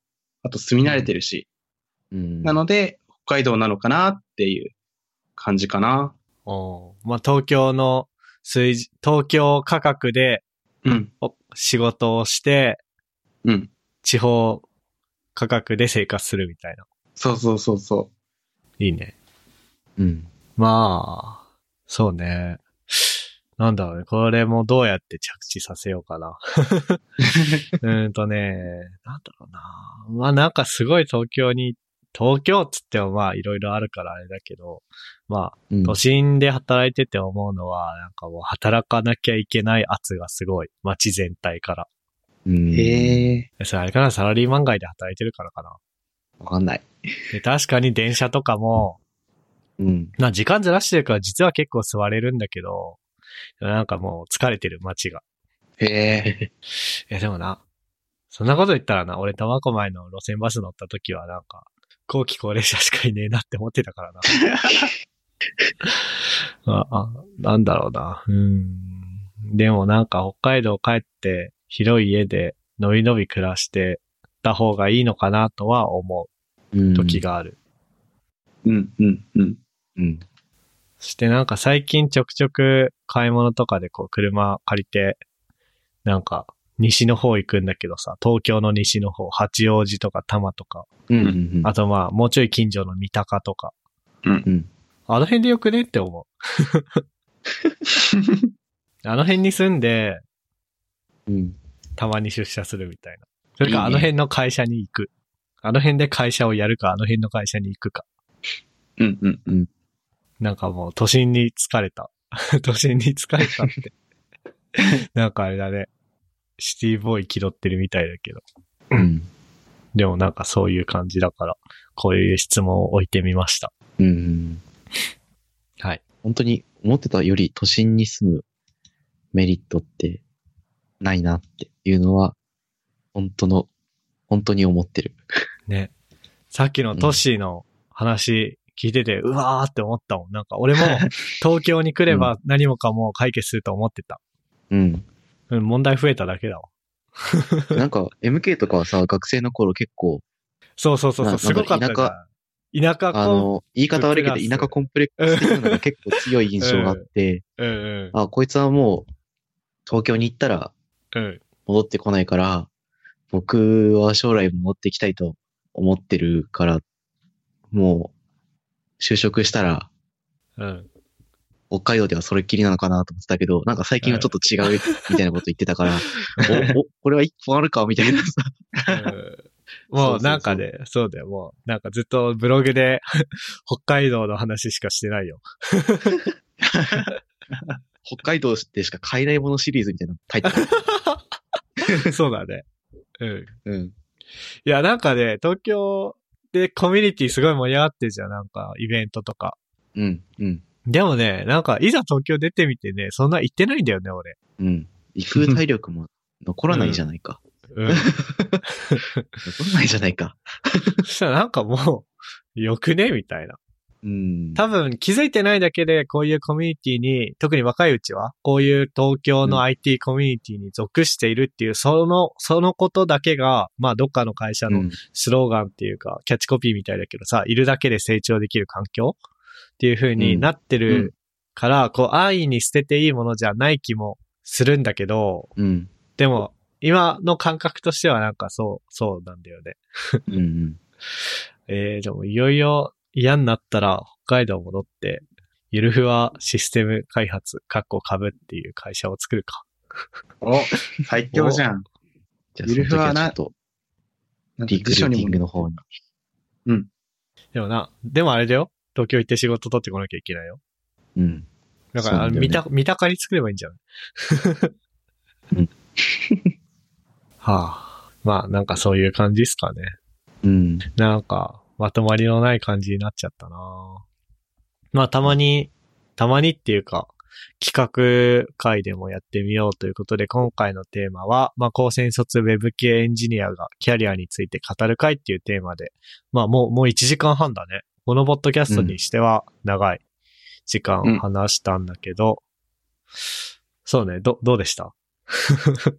A: あと住み慣れてるし、
C: うん。
A: なので北海道なのかなっていう感じかな。
B: おーまあ、東京の水準、東京価格で
A: うん、
B: お仕事をして、
A: うん。
B: 地方価格で生活するみたいな。
A: そうそうそうそ
B: いいね。
C: うん。
B: まあ、そうね。なんだろうね。これもどうやって着地させようかな。*laughs* *laughs* うーんとね、なんだろうな。まあなんかすごい東京に、東京っつってもまあいろいろあるからあれだけど、まあ
C: うん
B: 都心で働いてて思うのは、なんかもう働かなきゃいけない圧がすごい。街全体から。
C: うん。
A: う。へえ。
B: それあれかな、サラリーマン街で働いてるからかな。
C: わかんない。
B: で確かに電車とかも、
C: うん。
B: まあ時間ずらしてるから実は結構座れるんだけど、なんかもう疲れてる街が。
A: へえ。*laughs*
B: え、でもな、そんなこと言ったらな、俺苫小牧の路線バス乗った時はなんか、後期高齢者しかいねえなって思ってたからな。*laughs* ああ、なんだろうな。うん。でもなんか北海道帰って広い家でのびのび暮らしてた方がいいのかなとは思
C: う
B: 時。がある。
A: うん、うん、うん。
C: うん。
B: そしてなんか最近ちょくちょく買い物とかでこう車借りて、なんか西の方行くんだけどさ、東京の西の方、八王子とか多摩とか、
A: う。
C: うんん。
B: あとまあもうちょい近所の三鷹とか、
A: うん。
C: うん。
B: あの辺でよくねって思う。あの辺に住んで、
C: うん。
B: たまに出社するみたいな。それか、
C: いいね
B: あの辺の会社に行く。あの辺で会社をやるか、あの辺の会社に行くか。
A: うんうんうん。
B: なんかもう、都心に疲れた。*laughs* 都心に疲れたって。*laughs* なんかあれだね。シティボーイ気取ってるみたいだけど。
C: うん。
B: でもなんかそういう感じだから、こういう質問を置いてみました。
C: うん。
B: はい。
C: 本当に思ってたより都心に住むメリットってないなっていうのは、本当の、本当に思ってる。
B: ね。さっきのトッシーの話聞いてて、うわーって思ったもん。なんか俺も東京に来れば何もかも解決すると思ってた。
C: うん。
B: うん、問題増えただけだわ。*laughs*
C: なんか MK とかはさ、学生の頃結構、
B: そうそうそうそう、
C: な
B: すごかったじゃん。田舎
C: あ
B: コン、
C: の、言い方悪いけど田舎コンプレックス的なのが結構強い印象があって、
B: うんうん。
C: あ、こいつはもう東京に行ったら
B: うん。
C: 戻ってこないから、僕は将来戻ってきたいと思ってるから、もう、就職したら、
B: うん。
C: 北海道ではそれっきりなのかなと思ってたけど、なんか最近はちょっと違うみたいなこと言ってたから、お、お、これは一本あるかみたいなさ。
B: うんもうなんかね、そうだよ、もう、なんかずっとブログで *laughs* 北海道の話しかしてないよ。
C: 北海道でしか買えないものシリーズみたいなタイトル。*laughs*
B: そうだね。うん。
C: うん。
B: いや、なんかね、東京でコミュニティすごい盛り上がってるじゃん、なんか、イベントとか。
C: うん。うん。
B: でもね、なんか、いざ東京出てみてね、そんな行ってないんだよね、俺。
C: うん。行く体力も残らないじゃないか。
B: うん。*laughs*
C: 残らないじゃないか。*laughs*
B: そしたらなんかもう、よくねみたいな。
C: うん。
B: 多分気づいてないだけで、こういうコミュニティに、特に若いうちは、こういう東京
C: うん
B: の IT コミュニティに属しているっていう、その、そのことだけが、まあ、どっかの会社の
C: うん
B: スローガンっていうか、キャッチコピーみたいだけどさ、いるだけで成長できる環境っていう風になって
C: うん
B: るから、こう、安易に捨てていいものじゃない気もするんだけど、
C: うん。
B: でも、今の感覚としてはなんかそう、そうなんだよね。
C: うん。うん。*laughs*
B: えー、でもいよいよ嫌になったら北海道戻って、ゆるふわシステム開発、カッコ株っていう会社を作るか。
A: お、最強じゃん。
C: じゃあ、
A: ゆ
C: その時
A: るふわな
C: はちょっと、
A: なんか
C: リクルーティングの方に。
B: でもな、でもあれだよ。東京行って仕事取ってこなきゃいけないよ。
C: うん。
B: だから、
C: ね
B: 見た、見たかり作ればいいんじゃない？*laughs*
C: うん *laughs*
B: はあ。まあ、なんかそういう感じっすかね。
C: うん。
B: なんか、まとまりのない感じになっちゃったなまあ、たまに、たまにっていうか、企画会でもやってみようということで、今回のテーマは、まあ、高専卒ウェブ系エンジニアがキャリアについて語る会っていうテーマで、まあ、もう、もう1時間半だね。このポッドキャストにしては長い時間話したんだけど、そうね、ど、どうでした？*laughs*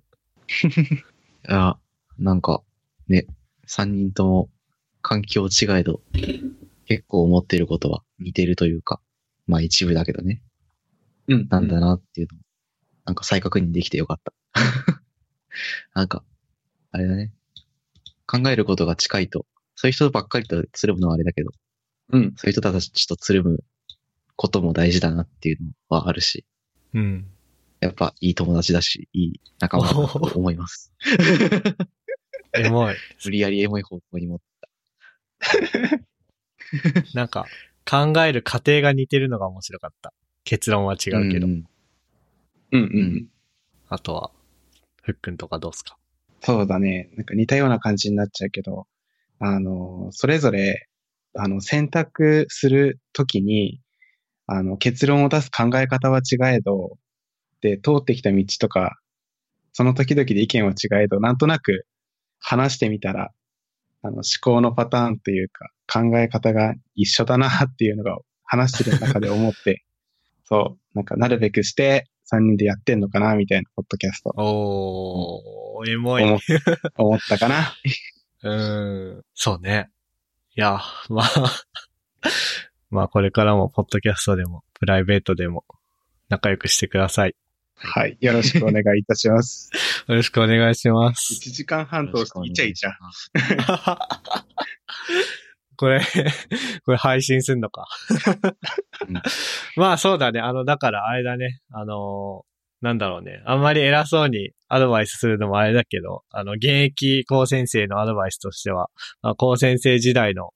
C: いや、なんか、ね、三人とも環境違えど、結構思ってることは似てるというか、まあ一部だけどね、
A: うん。
C: なんだなっていうのを、なんか再確認できてよかった。*laughs* なんか、あれだね、考えることが近いと、そういう人ばっかりとつるむのはあれだけど、
A: うん。
C: そういう人たちとつるむことも大事だなっていうのはあるし、
B: うん。
C: やっぱいい友達だし、いい仲間だなと思います。*laughs*
B: エモい。
C: 無理やりエモい方向に持っ *laughs*
B: なんか、考える過程が似てるのが面白かった。結論は違うけど。
C: ん
A: うんうん。
B: あとは、ふっくんとかどうすか？
A: そうだね。なんか似たような感じになっちゃうけど、あの、それぞれ、あの、選択するときに、あの、結論を出す考え方は違えど、で、通ってきた道とか、その時々で意見は違えど、なんとなく話してみたら、あの、思考のパターンというか、考え方が一緒だなっていうのが話してる中で思って、*laughs* そう、なんかなるべくして3人でやってんのかなみたいな、ポッドキャスト、
B: おー、エモい。
A: 思ったかな。*laughs*
B: うーん。そうね。いや、まあ、*laughs* まあこれからも、ポッドキャストでも、プライベートでも、仲良くしてください。
A: はい。よろしくお願いいたします。*laughs*
B: よろしくお願いします。
A: 1時間半通してイチャイチャ。*laughs*
B: これ、これ配信すんのか
C: うん。
B: まあそうだね。あの、だからあれだね。あのーなんだろうね。あんまり偉そうにアドバイスするのもあれだけど、あの、現役高先生のアドバイスとしては、まあ、高先生時代の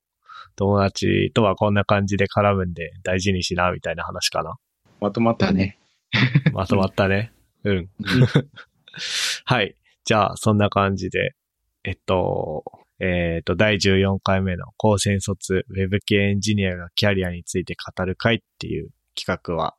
B: 友達とはこんな感じで絡むんで大事にしな、みたいな話かな。
A: まとまったね。*laughs*
B: まとまったね。うん。*laughs* はい。じゃあ、そんな感じで、えっと、えっと、第14回目の高専卒ウェブ系エンジニアがキャリアについて語る会っていう企画は、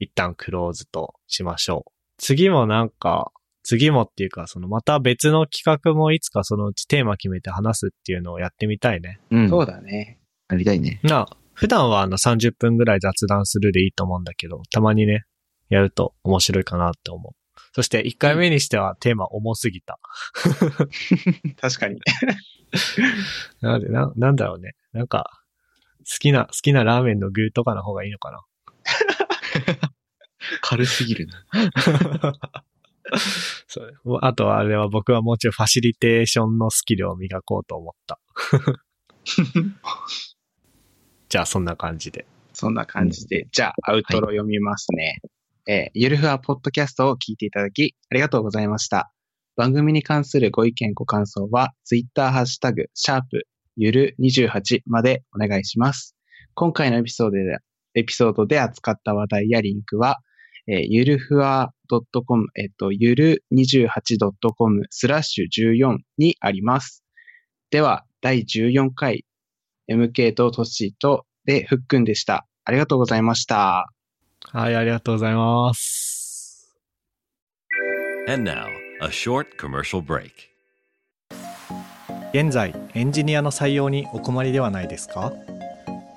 B: 一旦クローズとしましょう。次もなんか、次もっていうか、そのまた別の企画もいつかそのうちテーマ決めて話すっていうのをやってみたいね。
C: うん。
A: そうだね。
C: やりたいね。
B: なあ、普段はあの30分ぐらい雑談するでいいと思うんだけど、たまにね、やると面白いかなって思う。そして1回目にしてはテーマ重すぎた。
A: 確かに。
B: なので、な、なんだろうね。なんか、好きな、好きなラーメンの具とかの方がいいのかな。*laughs* *laughs*
C: 軽すぎるな。*laughs*
B: そうあとはあれは僕はもうちょいファシリテーションのスキルを磨こうと思った。*laughs* じゃあそんな感じで。
A: そんな感じで。じゃあ、アウトロ読みますね。えーゆるふわポッドキャストを聞いていただき、ありがとうございました。番組に関するご意見ご感想は、ツイッターハッシュタグ、シャープ、ゆる28までお願いします。今回のエピソードで、エピソードで扱った話題やリンクは、えーゆるふわ .com、えっと、ゆる 28.com スラッシュ14にあります。では、第14回 MK とトッシーとでふっくんでした。ありがとうございました。
B: はい、ありがとうございます。
D: And now, a short commercial break.
B: 現在エンジニアの採用にお困りではないですか？